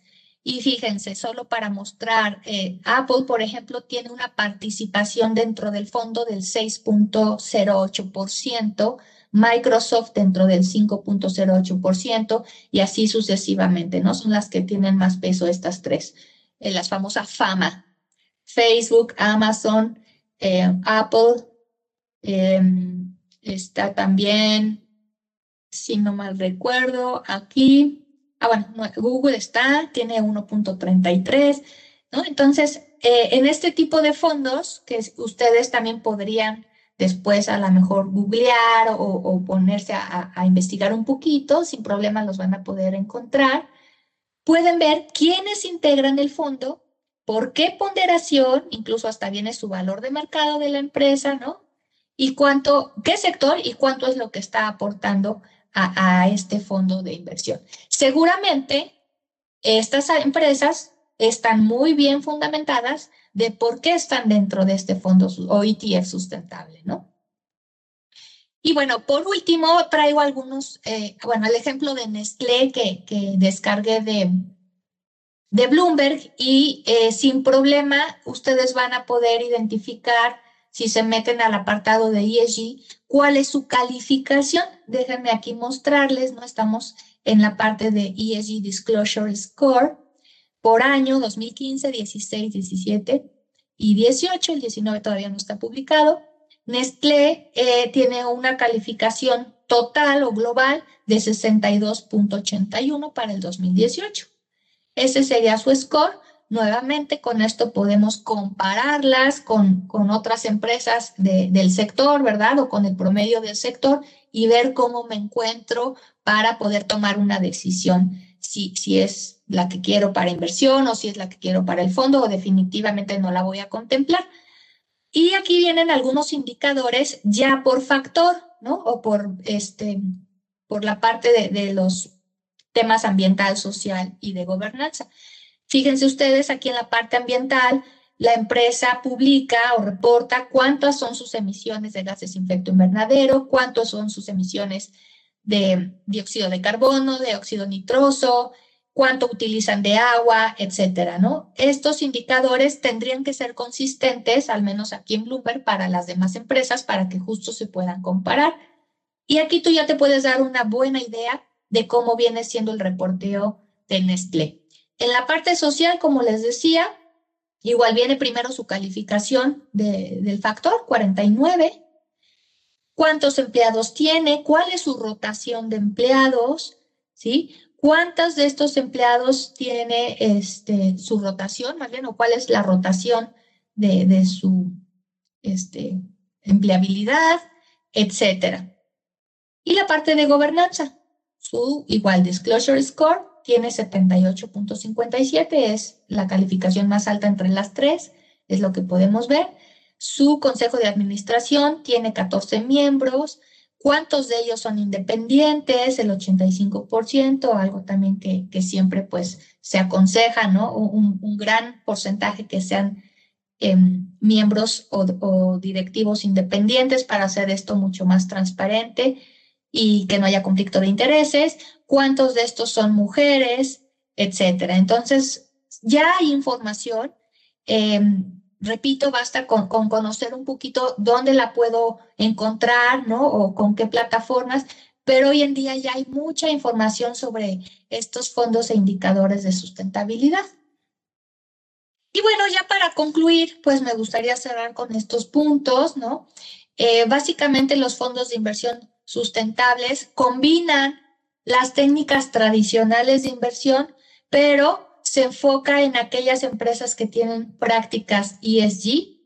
Y fíjense, solo para mostrar, eh, Apple, por ejemplo, tiene una participación dentro del fondo del 6.08%, Microsoft dentro del 5.08% y así sucesivamente, ¿no? Son las que tienen más peso estas tres, eh, las famosas fama. Facebook, Amazon, eh, Apple, em, está también, si no mal recuerdo, aquí Ah, bueno, Google está, tiene 1.33, ¿no? Entonces, eh, en este tipo de fondos que ustedes también podrían después a lo mejor googlear o, ponerse a, a, investigar un poquito, sin problema los van a poder encontrar. Pueden ver quiénes integran el fondo, por qué ponderación, incluso hasta viene su valor de mercado de la empresa, ¿no? Y cuánto, qué sector y cuánto es lo que está aportando a, este fondo de inversión. Seguramente estas empresas están muy bien fundamentadas de por qué están dentro de este fondo o ETF sustentable, ¿no? Y bueno, por último, traigo algunos, eh, bueno, el ejemplo de Nestlé que, que descargué de, de Bloomberg y eh, sin problema ustedes van a poder identificar si se meten al apartado de ESG, cuál es su calificación. Déjenme aquí mostrarles, ¿no? Estamos en la parte de ESG Disclosure Score por año 2015, 16, 17 y 18. El 19 todavía no está publicado. Nestlé eh, tiene una calificación total o global de 62.81 para el 2018. Ese sería su score. Nuevamente, con esto podemos compararlas con, con otras empresas del sector, ¿verdad? O con el promedio del sector y ver cómo me encuentro para poder tomar una decisión, si, si es la que quiero para inversión o si es la que quiero para el fondo o definitivamente no la voy a contemplar. Y aquí vienen algunos indicadores ya por factor, ¿no? O por, este, por la parte de, de los temas ambiental, social y de gobernanza. Fíjense ustedes aquí en la parte ambiental, la empresa publica o reporta cuántas son sus emisiones de gases de efecto invernadero, cuántas son sus emisiones de dióxido de carbono, de óxido nitroso, cuánto utilizan de agua, etcétera, ¿no? Estos indicadores tendrían que ser consistentes, al menos aquí en Bloomberg, para las demás empresas, para que justo se puedan comparar. Y aquí tú ya te puedes dar una buena idea de cómo viene siendo el reporteo de Nestlé. En la parte social, como les decía, igual viene primero su calificación del factor 49. ¿Cuántos empleados tiene? ¿Cuál es su rotación de empleados? ¿Sí? ¿Cuántos de estos empleados tiene este, su rotación, más bien, o cuál es la rotación de, su este, empleabilidad, etcétera? Y la parte de gobernanza, su igual disclosure score tiene 78.57, es la calificación más alta entre las tres, es lo que podemos ver. Su consejo de administración tiene 14 miembros. ¿Cuántos de ellos son independientes? El 85%, algo también que, que siempre pues se aconseja, ¿no? Un, gran porcentaje que sean em, miembros o, o directivos independientes para hacer esto mucho más transparente y que no haya conflicto de intereses, cuántos de estos son mujeres, etcétera. Entonces, ya hay información. Em, repito, basta con, conocer un poquito dónde la puedo encontrar, ¿no? O con qué plataformas, pero hoy en día ya hay mucha información sobre estos fondos e indicadores de sustentabilidad. Y bueno, ya para concluir, pues me gustaría cerrar con estos puntos, ¿no? Eh, básicamente los fondos de inversión sustentables combinan las técnicas tradicionales de inversión, pero se enfoca en aquellas empresas que tienen prácticas ESG.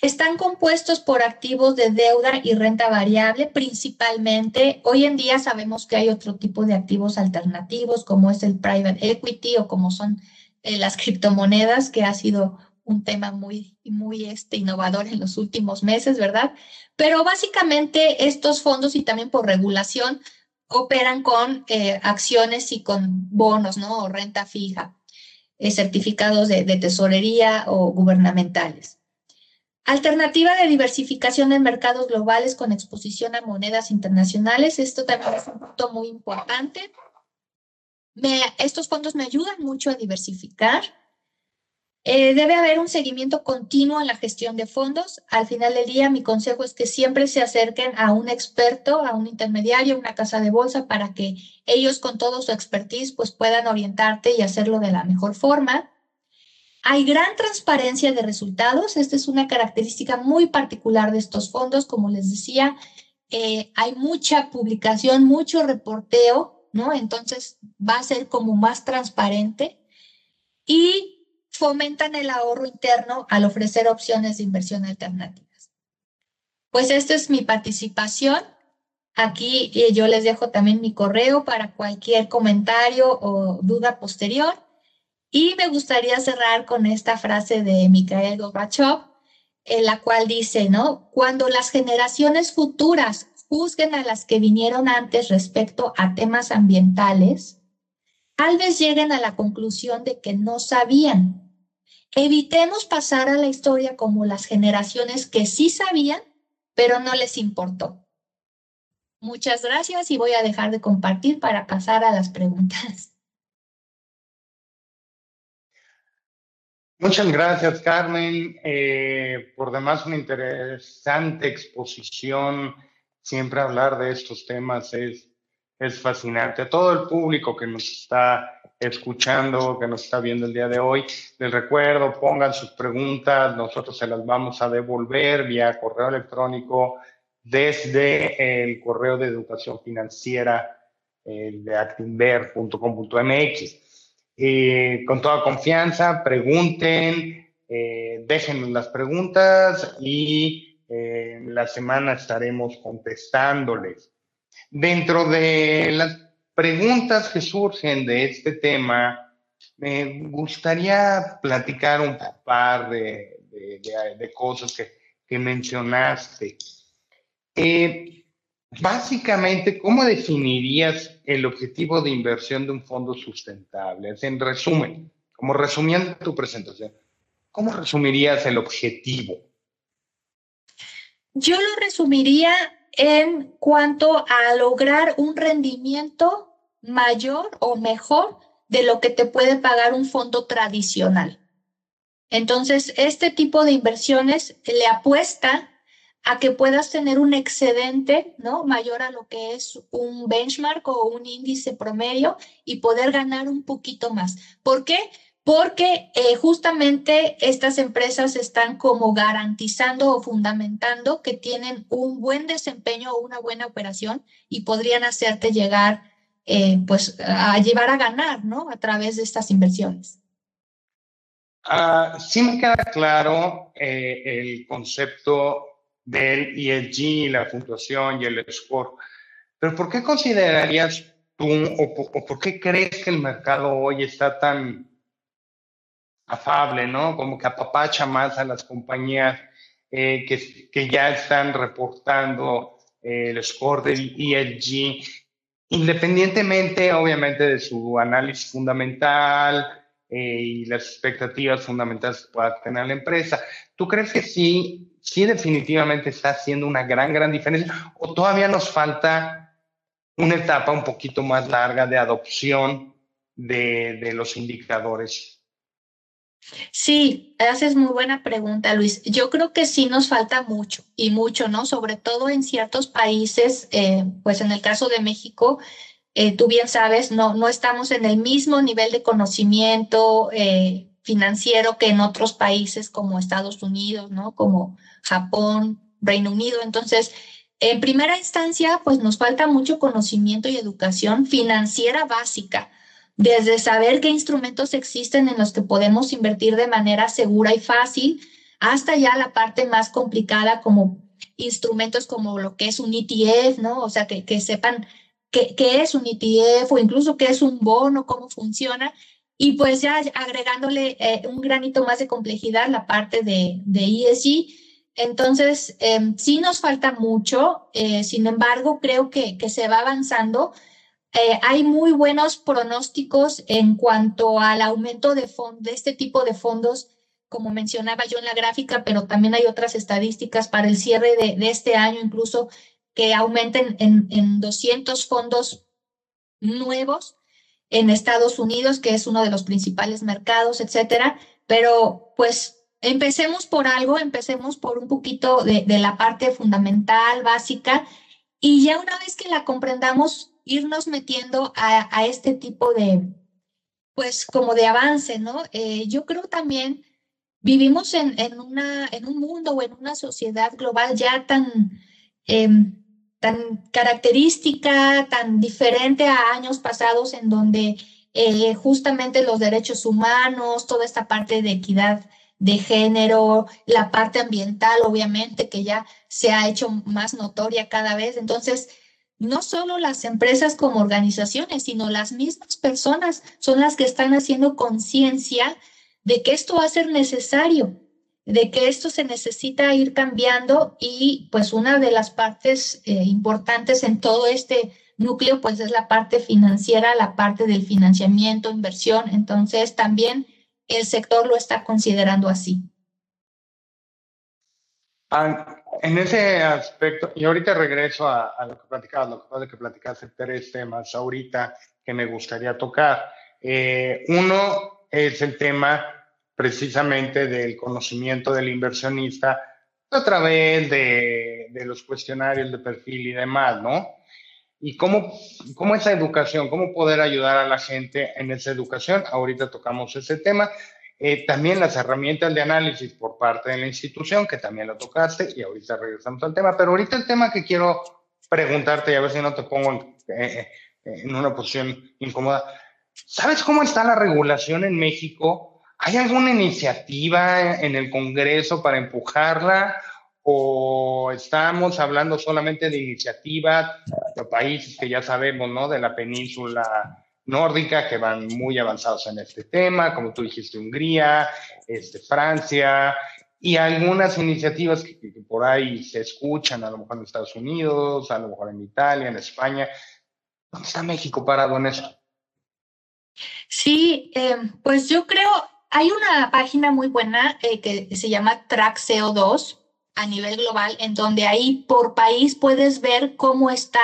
Están compuestos por activos de deuda y renta variable principalmente. Hoy en día sabemos que hay otro tipo de activos alternativos como es el private equity o como son eh, las criptomonedas, que ha sido un tema muy, muy este, innovador en los últimos meses, ¿verdad? Pero básicamente estos fondos y también por regulación operan con eh, acciones y con bonos, ¿no? O renta fija, eh, certificados de, tesorería o gubernamentales. Alternativa de diversificación en mercados globales con exposición a monedas internacionales. Esto también es un punto muy importante. Estos fondos me ayudan mucho a diversificar. Eh, debe haber un seguimiento continuo en la gestión de fondos. Al final del día, mi consejo es que siempre se acerquen a un experto, a un intermediario, una casa de bolsa, para que ellos con todo su expertise pues, puedan orientarte y hacerlo de la mejor forma. Hay gran transparencia de resultados. Esta es una característica muy particular de estos fondos. Como les decía, eh, hay mucha publicación, mucho reporteo, ¿no? Entonces va a ser como más transparente y fomentan el ahorro interno al ofrecer opciones de inversión alternativas. Pues esta es mi participación. Aquí eh, yo les dejo también mi correo para cualquier comentario o duda posterior. Y me gustaría cerrar con esta frase de Mikhail Gorbachev, en la cual dice, ¿no? Cuando las generaciones futuras juzguen a las que vinieron antes respecto a temas ambientales, tal vez lleguen a la conclusión de que no sabían. Evitemos pasar a la historia como las generaciones que sí sabían, pero no les importó. Muchas gracias y voy a dejar de compartir para pasar a las preguntas. Muchas gracias, Carmen. Eh, por demás, una interesante exposición. Siempre hablar de estos temas es, es fascinante. A todo el público que nos está escuchando, que nos está viendo el día de hoy, les recuerdo, pongan sus preguntas, nosotros se las vamos a devolver vía correo electrónico desde el correo de educación financiera eh, de actinver.com.mx. Eh, con toda confianza, pregunten, eh, dejen las preguntas y eh, la semana estaremos contestándoles. Dentro de las preguntas que surgen de este tema, me gustaría platicar un par de, cosas que, que mencionaste. Básicamente, ¿cómo definirías el objetivo de inversión de un fondo sustentable? En resumen, como resumiendo tu presentación, ¿cómo resumirías el objetivo? Yo lo resumiría en cuanto a lograr un rendimiento mayor o mejor de lo que te puede pagar un fondo tradicional. Entonces, este tipo de inversiones le apuesta a que puedas tener un excedente, ¿no? Mayor a lo que es un benchmark o un índice promedio y poder ganar un poquito más. ¿Por qué? Porque eh, justamente estas empresas están como garantizando o fundamentando que tienen un buen desempeño o una buena operación y podrían hacerte llegar, eh, pues, a llevar a ganar, ¿no? A través de estas inversiones. Ah, sí me queda claro eh, el concepto del ESG, la puntuación y el score. Pero ¿por qué considerarías tú o, por qué crees que el mercado hoy está tan afable, ¿no? Como que apapacha más a las compañías eh, que, que, ya están reportando eh, el score del ESG, independientemente, obviamente, de su análisis fundamental eh, y las expectativas fundamentales que pueda tener la empresa. ¿Tú crees que sí sí definitivamente está haciendo una gran, gran diferencia o todavía nos falta una etapa un poquito más larga de adopción de, de los indicadores? Sí, haces muy buena pregunta, Luis. Yo creo que sí nos falta mucho y mucho, ¿no? Sobre todo en ciertos países, eh, pues en el caso de México, eh, tú bien sabes, no, no estamos en el mismo nivel de conocimiento eh, financiero que en otros países como Estados Unidos, ¿no? Como Japón, Reino Unido. Entonces, en primera instancia, pues nos falta mucho conocimiento y educación financiera básica, desde saber qué instrumentos existen en los que podemos invertir de manera segura y fácil, hasta ya la parte más complicada como instrumentos como lo que es un ETF, ¿no? O sea, que, que sepan qué, qué es un ETF o incluso qué es un bono, cómo funciona Y pues ya agregándole eh, un granito más de complejidad la parte de, de ESG. Entonces, em, sí nos falta mucho, eh, sin embargo, creo que, que se va avanzando. Eh, hay muy buenos pronósticos en cuanto al aumento de, de este tipo de fondos, como mencionaba yo en la gráfica, pero también hay otras estadísticas para el cierre de, este año, incluso que aumenten en, en 200 fondos nuevos en Estados Unidos, que es uno de los principales mercados, etcétera. Pero pues empecemos por algo, empecemos por un poquito de, la parte fundamental, básica, y ya una vez que la comprendamos, irnos metiendo a, este tipo de, pues como de avance, ¿no? Eh, yo creo también vivimos en, en, una, en un mundo o en una sociedad global ya tan... Em, tan característica, tan diferente a años pasados en donde eh, justamente los derechos humanos, toda esta parte de equidad de género, la parte ambiental, obviamente, que ya se ha hecho más notoria cada vez. Entonces, no solo las empresas como organizaciones, sino las mismas personas son las que están haciendo conciencia de que esto va a ser necesario de que esto se necesita ir cambiando y pues una de las partes eh, importantes en todo este núcleo pues es la parte financiera, la parte del financiamiento, inversión, entonces también el sector lo está considerando así. En ese aspecto, y ahorita regreso a, lo que platicabas, lo que pasa es que platicaste tres temas ahorita que me gustaría tocar. Eh, uno es el tema precisamente del conocimiento del inversionista a través de, de, los cuestionarios de perfil y demás, ¿no? Y cómo, cómo esa educación, cómo poder ayudar a la gente en esa educación. Ahorita tocamos ese tema. Eh, también las herramientas de análisis por parte de la institución, que también lo tocaste, y ahorita regresamos al tema. Pero ahorita el tema que quiero preguntarte, y a ver si no te pongo en, eh, en una posición incómoda. ¿Sabes cómo está la regulación en México ¿Hay alguna iniciativa en el Congreso para empujarla o estamos hablando solamente de iniciativas de países que ya sabemos, ¿no? De la península nórdica que van muy avanzados en este tema, como tú dijiste, Hungría, este, Francia, y algunas iniciativas que, por ahí se escuchan, a lo mejor en Estados Unidos, a lo mejor en Italia, en España. ¿Dónde está México parado en eso? Sí, eh, pues yo creo, hay una página muy buena eh, que se llama Track CO2 a nivel global, en donde ahí por país puedes ver cómo está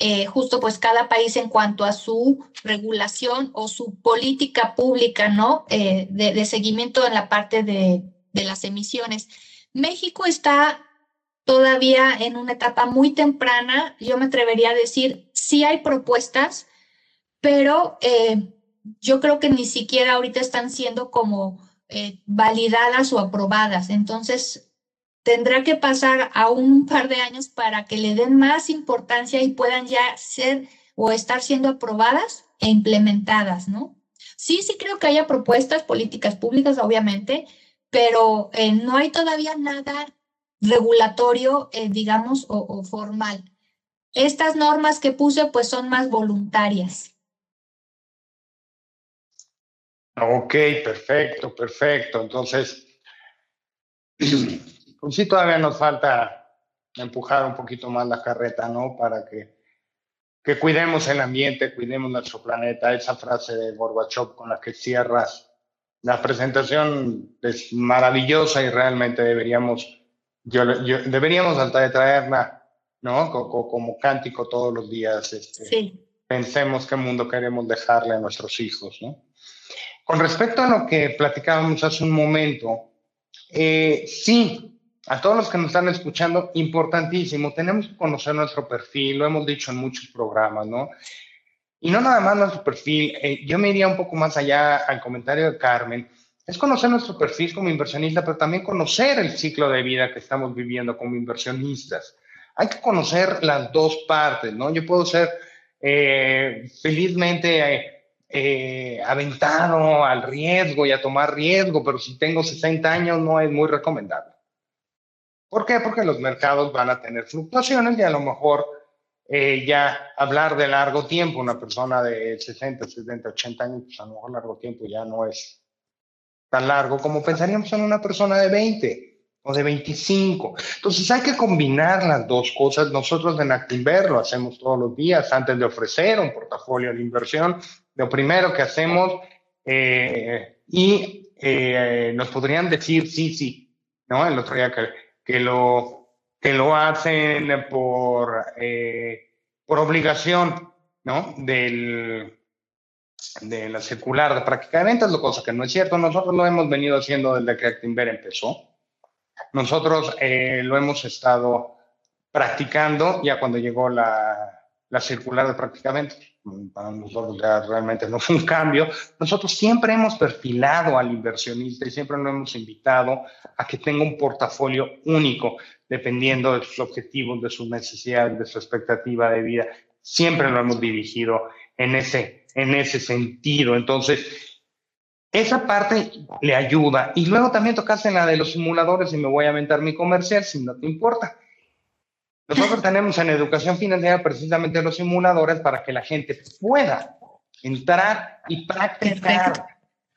eh, justo pues cada país en cuanto a su regulación o su política pública, ¿no? Eh, de, seguimiento en la parte de, de, las emisiones. México está todavía en una etapa muy temprana, yo me atrevería a decir, sí hay propuestas, pero yo creo que ni siquiera ahorita están siendo como eh, validadas o aprobadas. Entonces, tendrá que pasar a un par de años para que le den más importancia y puedan ya ser o estar siendo aprobadas e implementadas, ¿no? Sí, sí creo que haya propuestas políticas públicas, obviamente, pero eh, no hay todavía nada regulatorio, eh, digamos, o, o formal. Estas normas que puse, pues son más voluntarias. Ok, perfecto, perfecto. Entonces, pues sí, todavía nos falta empujar un poquito más la carreta, ¿no? Para que, que cuidemos el ambiente, cuidemos nuestro planeta. Esa frase de Gorbachev con la que cierras la presentación es maravillosa y realmente deberíamos, yo, deberíamos hasta de traerla, ¿no? Como, como, cántico todos los días. Este, sí. Pensemos qué mundo queremos dejarle a nuestros hijos, ¿no? Con respecto a lo que platicábamos hace un momento, eh, sí, a todos los que nos están escuchando, importantísimo, tenemos que conocer nuestro perfil, lo hemos dicho en muchos programas, ¿no? Y no nada más nuestro perfil, eh, yo me iría un poco más allá al comentario de Carmen, es conocer nuestro perfil como inversionista, pero también conocer el ciclo de vida que estamos viviendo como inversionistas. Hay que conocer las dos partes, ¿no? Yo puedo ser eh, felizmente eh, aventado al riesgo y a tomar riesgo, pero si tengo 60 años no es muy recomendable. ¿Por qué? Porque los mercados van a tener fluctuaciones y a lo mejor eh, ya hablar de largo tiempo, una persona de 60, 70, 80 años, pues a lo mejor largo tiempo ya no es tan largo como pensaríamos en una persona de 20 o de 25. Entonces hay que combinar las dos cosas. Nosotros en Actinver lo hacemos todos los días antes de ofrecer un portafolio de inversión. Lo primero que hacemos eh, y eh, nos podrían decir sí, sí, ¿no? El otro día que, que lo que lo hacen por, eh, por obligación, ¿no? Del, de la circular de práctica de ventas, lo cosa que no es cierto. Nosotros lo hemos venido haciendo desde que Actinver empezó. Nosotros eh, lo hemos estado practicando ya cuando llegó la, la circular de práctica de ventas. Para nosotros ya realmente no fue un cambio. Nosotros siempre hemos perfilado al inversionista y siempre lo hemos invitado a que tenga un portafolio único dependiendo de sus objetivos, de sus necesidades, de su expectativa de vida. Siempre lo hemos dirigido en ese, en ese sentido. Entonces, esa parte le ayuda. Y luego también tocaste en la de los simuladores y me voy a aventar mi comercial si no te importa. Nosotros tenemos en educación financiera precisamente los simuladores para que la gente pueda entrar y practicar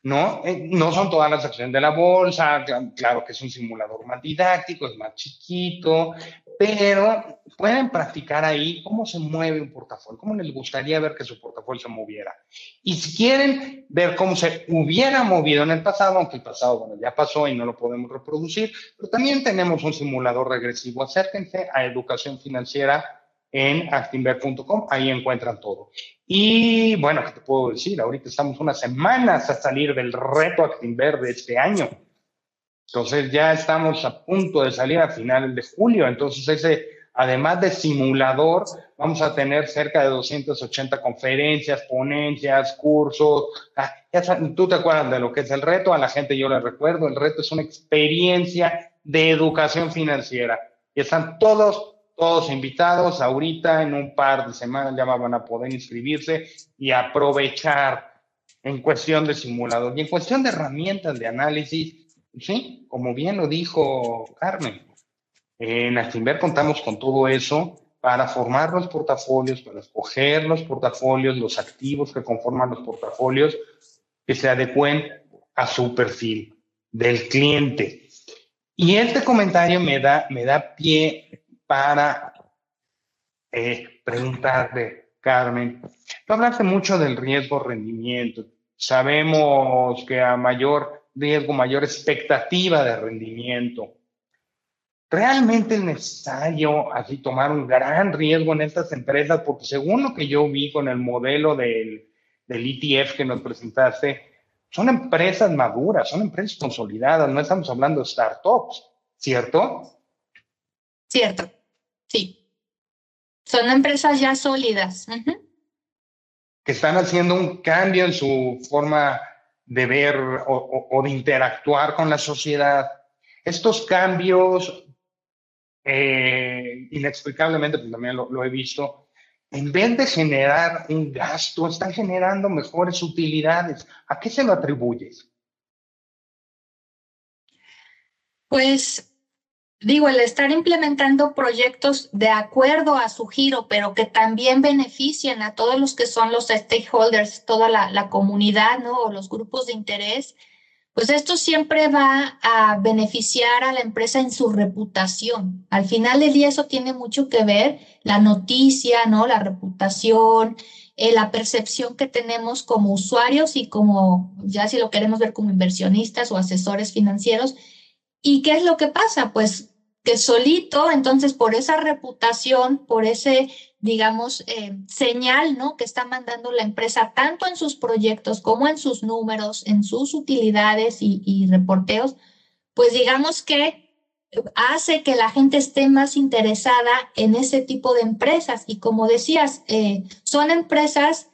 ¿no? Eh, no son todas las acciones de la bolsa, claro que es un simulador más didáctico, es más chiquito, pero pueden practicar ahí cómo se mueve un portafolio, cómo les gustaría ver que su portafolio se moviera. Y si quieren ver cómo se hubiera movido en el pasado, aunque el pasado, bueno, ya pasó y no lo podemos reproducir, pero también tenemos un simulador regresivo. Acérquense a educación financiera en actinver.com, ahí encuentran todo. Y bueno, ¿qué te puedo decir? Ahorita estamos unas semanas a salir del reto Actinver de este año. Entonces ya estamos a punto de salir a finales de julio. Entonces ese, además de simulador, vamos a tener cerca de 280 conferencias, ponencias, cursos. Ah, Tú te acuerdas de lo que es el reto, a la gente yo le recuerdo, el reto es una experiencia de educación financiera. Y están todos todos invitados. Ahorita, en un par de semanas, ya van a poder inscribirse y aprovechar en cuestión de simulador y en cuestión de herramientas de análisis. Sí, como bien lo dijo Carmen, en Actinver contamos con todo eso para formar los portafolios, para escoger los portafolios, los activos que conforman los portafolios que se adecuen a su perfil del cliente. Y este comentario me da, me da pie para eh, preguntarte, Carmen, tú hablaste mucho del riesgo rendimiento. Sabemos que a mayor riesgo, mayor expectativa de rendimiento. ¿Realmente es necesario así tomar un gran riesgo en estas empresas? Porque según lo que yo vi con el modelo del, del ETF que nos presentaste, son empresas maduras, son empresas consolidadas, no estamos hablando de startups, ¿cierto? Cierto, sí. Son empresas ya sólidas. Que están haciendo un cambio en su forma de ver o, de interactuar con la sociedad. Estos cambios, eh, inexplicablemente, pues también lo he visto, en vez de generar un gasto, están generando mejores utilidades. ¿A qué se lo atribuyes? Pues digo, el estar implementando proyectos de acuerdo a su giro, pero que también beneficien a todos los que son los stakeholders, toda la, comunidad, ¿no? O los grupos de interés, pues esto siempre va a beneficiar a la empresa en su reputación. Al final del día eso tiene mucho que ver, la noticia, ¿no? La reputación, eh, la percepción que tenemos como usuarios y como, ya si lo queremos ver como inversionistas o asesores financieros. ¿Y qué es lo que pasa? Pues que solito, entonces por esa reputación, por ese, digamos, eh, señal, ¿no? Que está mandando la empresa tanto en sus proyectos como en sus números, en sus utilidades y, reporteos, pues digamos que hace que la gente esté más interesada en ese tipo de empresas. Y como decías, eh, son empresas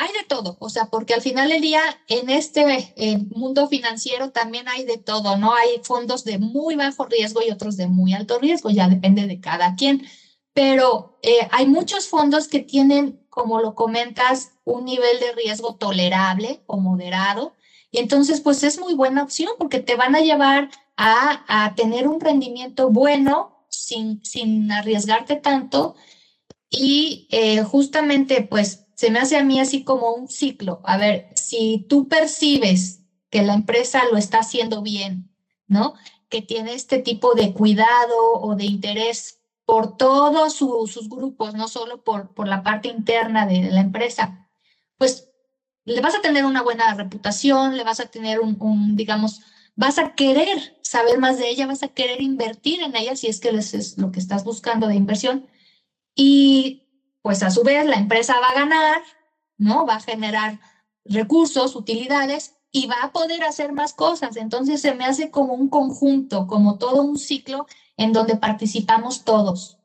hay de todo, o sea, porque al final del día en este mundo financiero también hay de todo, ¿no? Hay fondos de muy bajo riesgo y otros de muy alto riesgo, ya depende de cada quien, pero eh, hay muchos fondos que tienen, como lo comentas, un nivel de riesgo tolerable o moderado, y entonces pues es muy buena opción porque te van a llevar a, a tener un rendimiento bueno sin, sin arriesgarte tanto. Y eh, justamente, pues, se me hace a mí así como un ciclo. A ver, si tú percibes que la empresa lo está haciendo bien, ¿no? Que tiene este tipo de cuidado o de interés por todos sus grupos, no solo por, por la parte interna de la empresa, pues le vas a tener una buena reputación, le vas a tener un, un digamos, vas a querer saber más de ella, vas a querer invertir en ella si es que es lo que estás buscando de inversión. Y pues a su vez la empresa va a ganar, ¿no? Va a generar recursos, utilidades y va a poder hacer más cosas. Entonces se me hace como un conjunto, como todo un ciclo en donde participamos todos.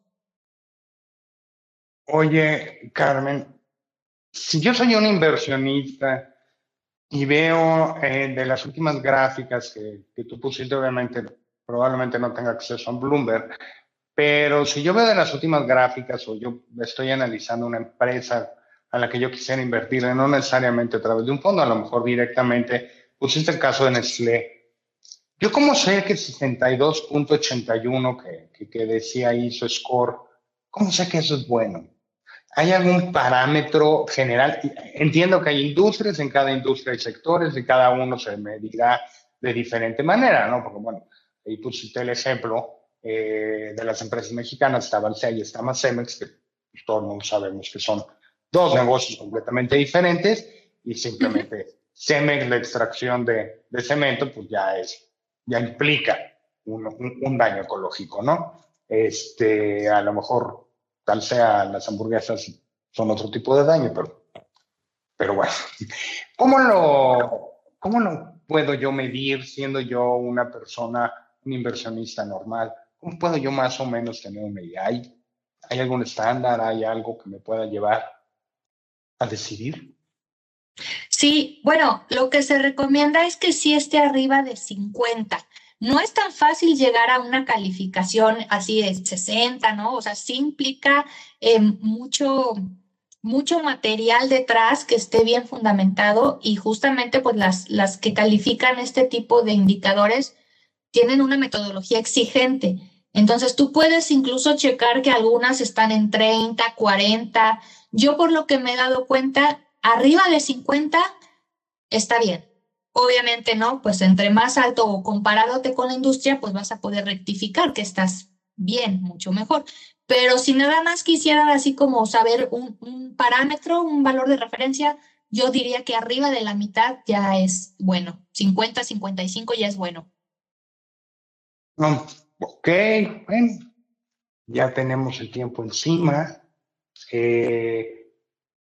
Oye, Carmen, si yo soy un inversionista y veo eh, de las últimas gráficas que, que, tú pusiste, obviamente probablemente no tenga acceso a Bloomberg, pero si yo veo de las últimas gráficas o yo estoy analizando una empresa a la que yo quisiera invertir, no necesariamente a través de un fondo, a lo mejor directamente, pusiste el caso de Nestlé. Yo cómo sé que 62.81 que, que, que decía ahí su score, ¿cómo sé que eso es bueno? ¿Hay algún parámetro general? Entiendo que hay industrias, en cada industria hay sectores y cada uno se medirá de diferente manera, ¿no? Porque, bueno, ahí pusiste el ejemplo eh, de las empresas mexicanas, está Valsea y está Cemex, que todos mundo sabemos que son dos negocios completamente diferentes y simplemente Cemex, la extracción de, de, cemento, pues ya es, ya implica un, un, un daño ecológico, ¿no? Este, a lo mejor tal sea las hamburguesas son otro tipo de daño, pero, pero bueno, ¿cómo lo, ¿cómo lo puedo yo medir siendo yo una persona, un inversionista normal? ¿Cómo puedo yo más o menos tener una idea? ¿Hay, ¿Hay algún estándar? ¿Hay algo que me pueda llevar a decidir? Sí, bueno, lo que se recomienda es que sí esté arriba de 50. No es tan fácil llegar a una calificación así de 60, ¿no? O sea, sí implica eh, mucho, mucho material detrás que esté bien fundamentado y justamente pues las, las que califican este tipo de indicadores tienen una metodología exigente. Entonces tú puedes incluso checar que algunas están en 30, 40. Yo por lo que me he dado cuenta, arriba de 50 está bien. Obviamente, ¿no? Pues entre más alto o comparándote con la industria, pues vas a poder rectificar que estás bien, mucho mejor. Pero si nada más quisieran así como saber un, parámetro, un valor de referencia, yo diría que arriba de la mitad ya es bueno. 50, 55 ya es bueno. Ok, bueno, ya tenemos el tiempo encima. Eh,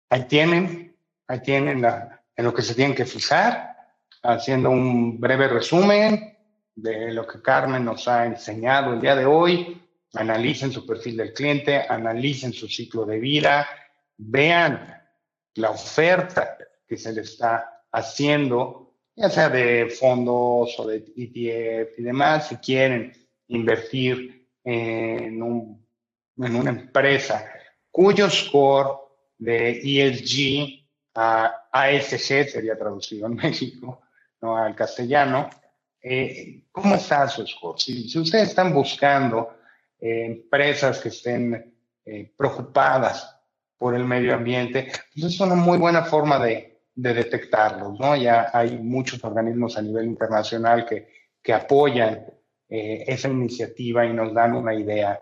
ahí tienen, ahí tienen la, en lo que se tienen que fijar haciendo un breve resumen de lo que Carmen nos ha enseñado el día de hoy. Analicen su perfil del cliente, analicen su ciclo de vida, vean la oferta que se le está haciendo, ya sea de fondos o de ETF y demás, si quieren invertir en, un, en una empresa cuyo score de ESG a ASG sería traducido en México, ¿no? al castellano, eh, ¿cómo está su score? Si, ustedes están buscando eh, empresas que estén eh, preocupadas por el medio ambiente, pues es una muy buena forma de, de detectarlos, ¿no? Ya hay muchos organismos a nivel internacional que, que apoyan esa iniciativa y nos dan una idea.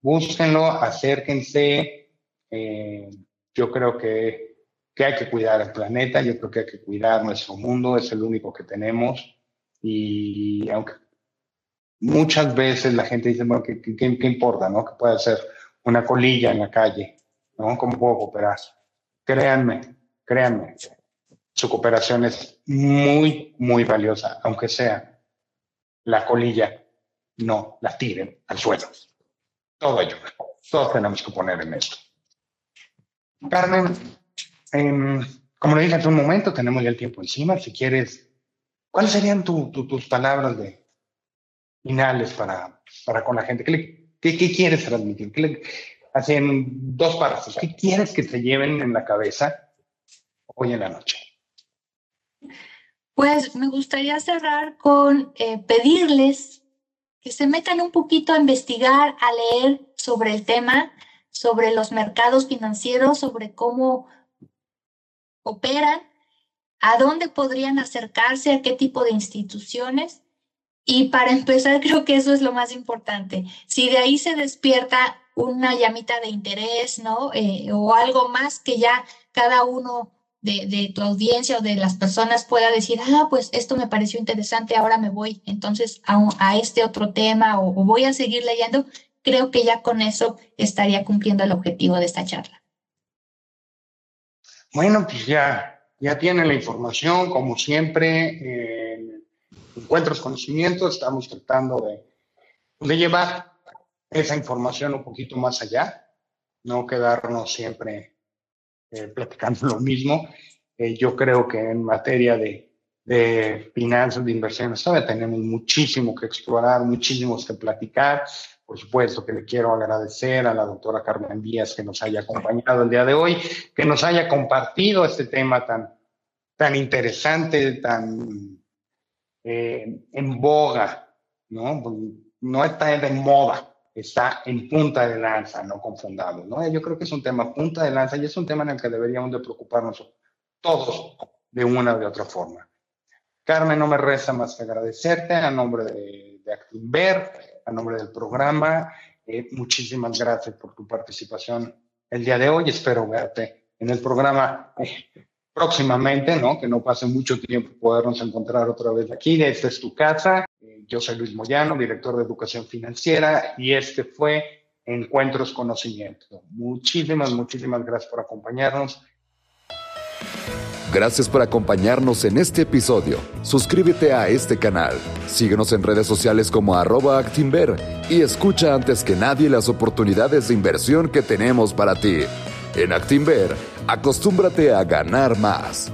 Búsquenlo, acérquense. yo creo que que hay que cuidar el planeta, yo creo que hay que cuidar nuestro mundo, es el único que tenemos. Y aunque muchas veces la gente dice, bueno, ¿qué, qué, importa, no? Que puede ser una colilla en la calle, ¿no? ¿Cómo puedo cooperar? Créanme, créanme, su cooperación es muy, muy valiosa, aunque sea la colilla, no la tiren al suelo. Todo ello, todos tenemos que poner en esto. Carmen, Em, como le dije hace un momento, tenemos ya el tiempo encima. Si quieres, ¿cuáles serían tus palabras de finales para, para con la gente? ¿Qué, qué, quieres transmitir? ¿Qué le, así en dos párrafos, ¿qué quieres que te lleven en la cabeza hoy en la noche? Pues me gustaría cerrar con eh, pedirles que se metan un poquito a investigar, a leer sobre el tema sobre los mercados financieros, sobre cómo operan, a dónde podrían acercarse, a qué tipo de instituciones. Y para empezar, creo que eso es lo más importante. Si de ahí se despierta una llamita de interés, ¿no? Eh, o algo más que ya cada uno de, tu audiencia o de las personas pueda decir, ah, pues esto me pareció interesante, ahora me voy entonces a, este otro tema o, voy a seguir leyendo, creo que ya con eso estaría cumpliendo el objetivo de esta charla. Bueno, pues ya, ya tienen la información, como siempre, en Encuentros Conocimientos, estamos tratando de, de llevar esa información un poquito más allá, no quedarnos siempre eh, platicando lo mismo. Eh, yo creo que en materia de, de finanzas, de inversiones, todavía tenemos muchísimo que explorar, muchísimos que platicar. Por supuesto que le quiero agradecer a la doctora Carmen Díaz que nos haya acompañado el día de hoy, que nos haya compartido este tema tan, tan interesante, tan eh, en boga, ¿no? No está de moda, está en punta de lanza, no confundamos, ¿no? Yo creo que es un tema punta de lanza y es un tema en el que deberíamos de preocuparnos todos de una u de otra forma. Carmen, no me resta más que agradecerte a nombre de, de Actinver, a nombre del programa. Eh, muchísimas gracias por tu participación el día de hoy. Espero verte en el programa eh, próximamente, ¿no? Que no pase mucho tiempo podernos encontrar otra vez aquí. Esta es tu casa. Yo soy Luis Moyano, director de Educación Financiera, y este fue Encuentros Conocimiento. Muchísimas, muchísimas gracias por acompañarnos. Gracias por acompañarnos en este episodio. Suscríbete a este canal, síguenos en redes sociales como arroba Actinver y escucha antes que nadie las oportunidades de inversión que tenemos para ti. En Actinver, acostúmbrate a ganar más.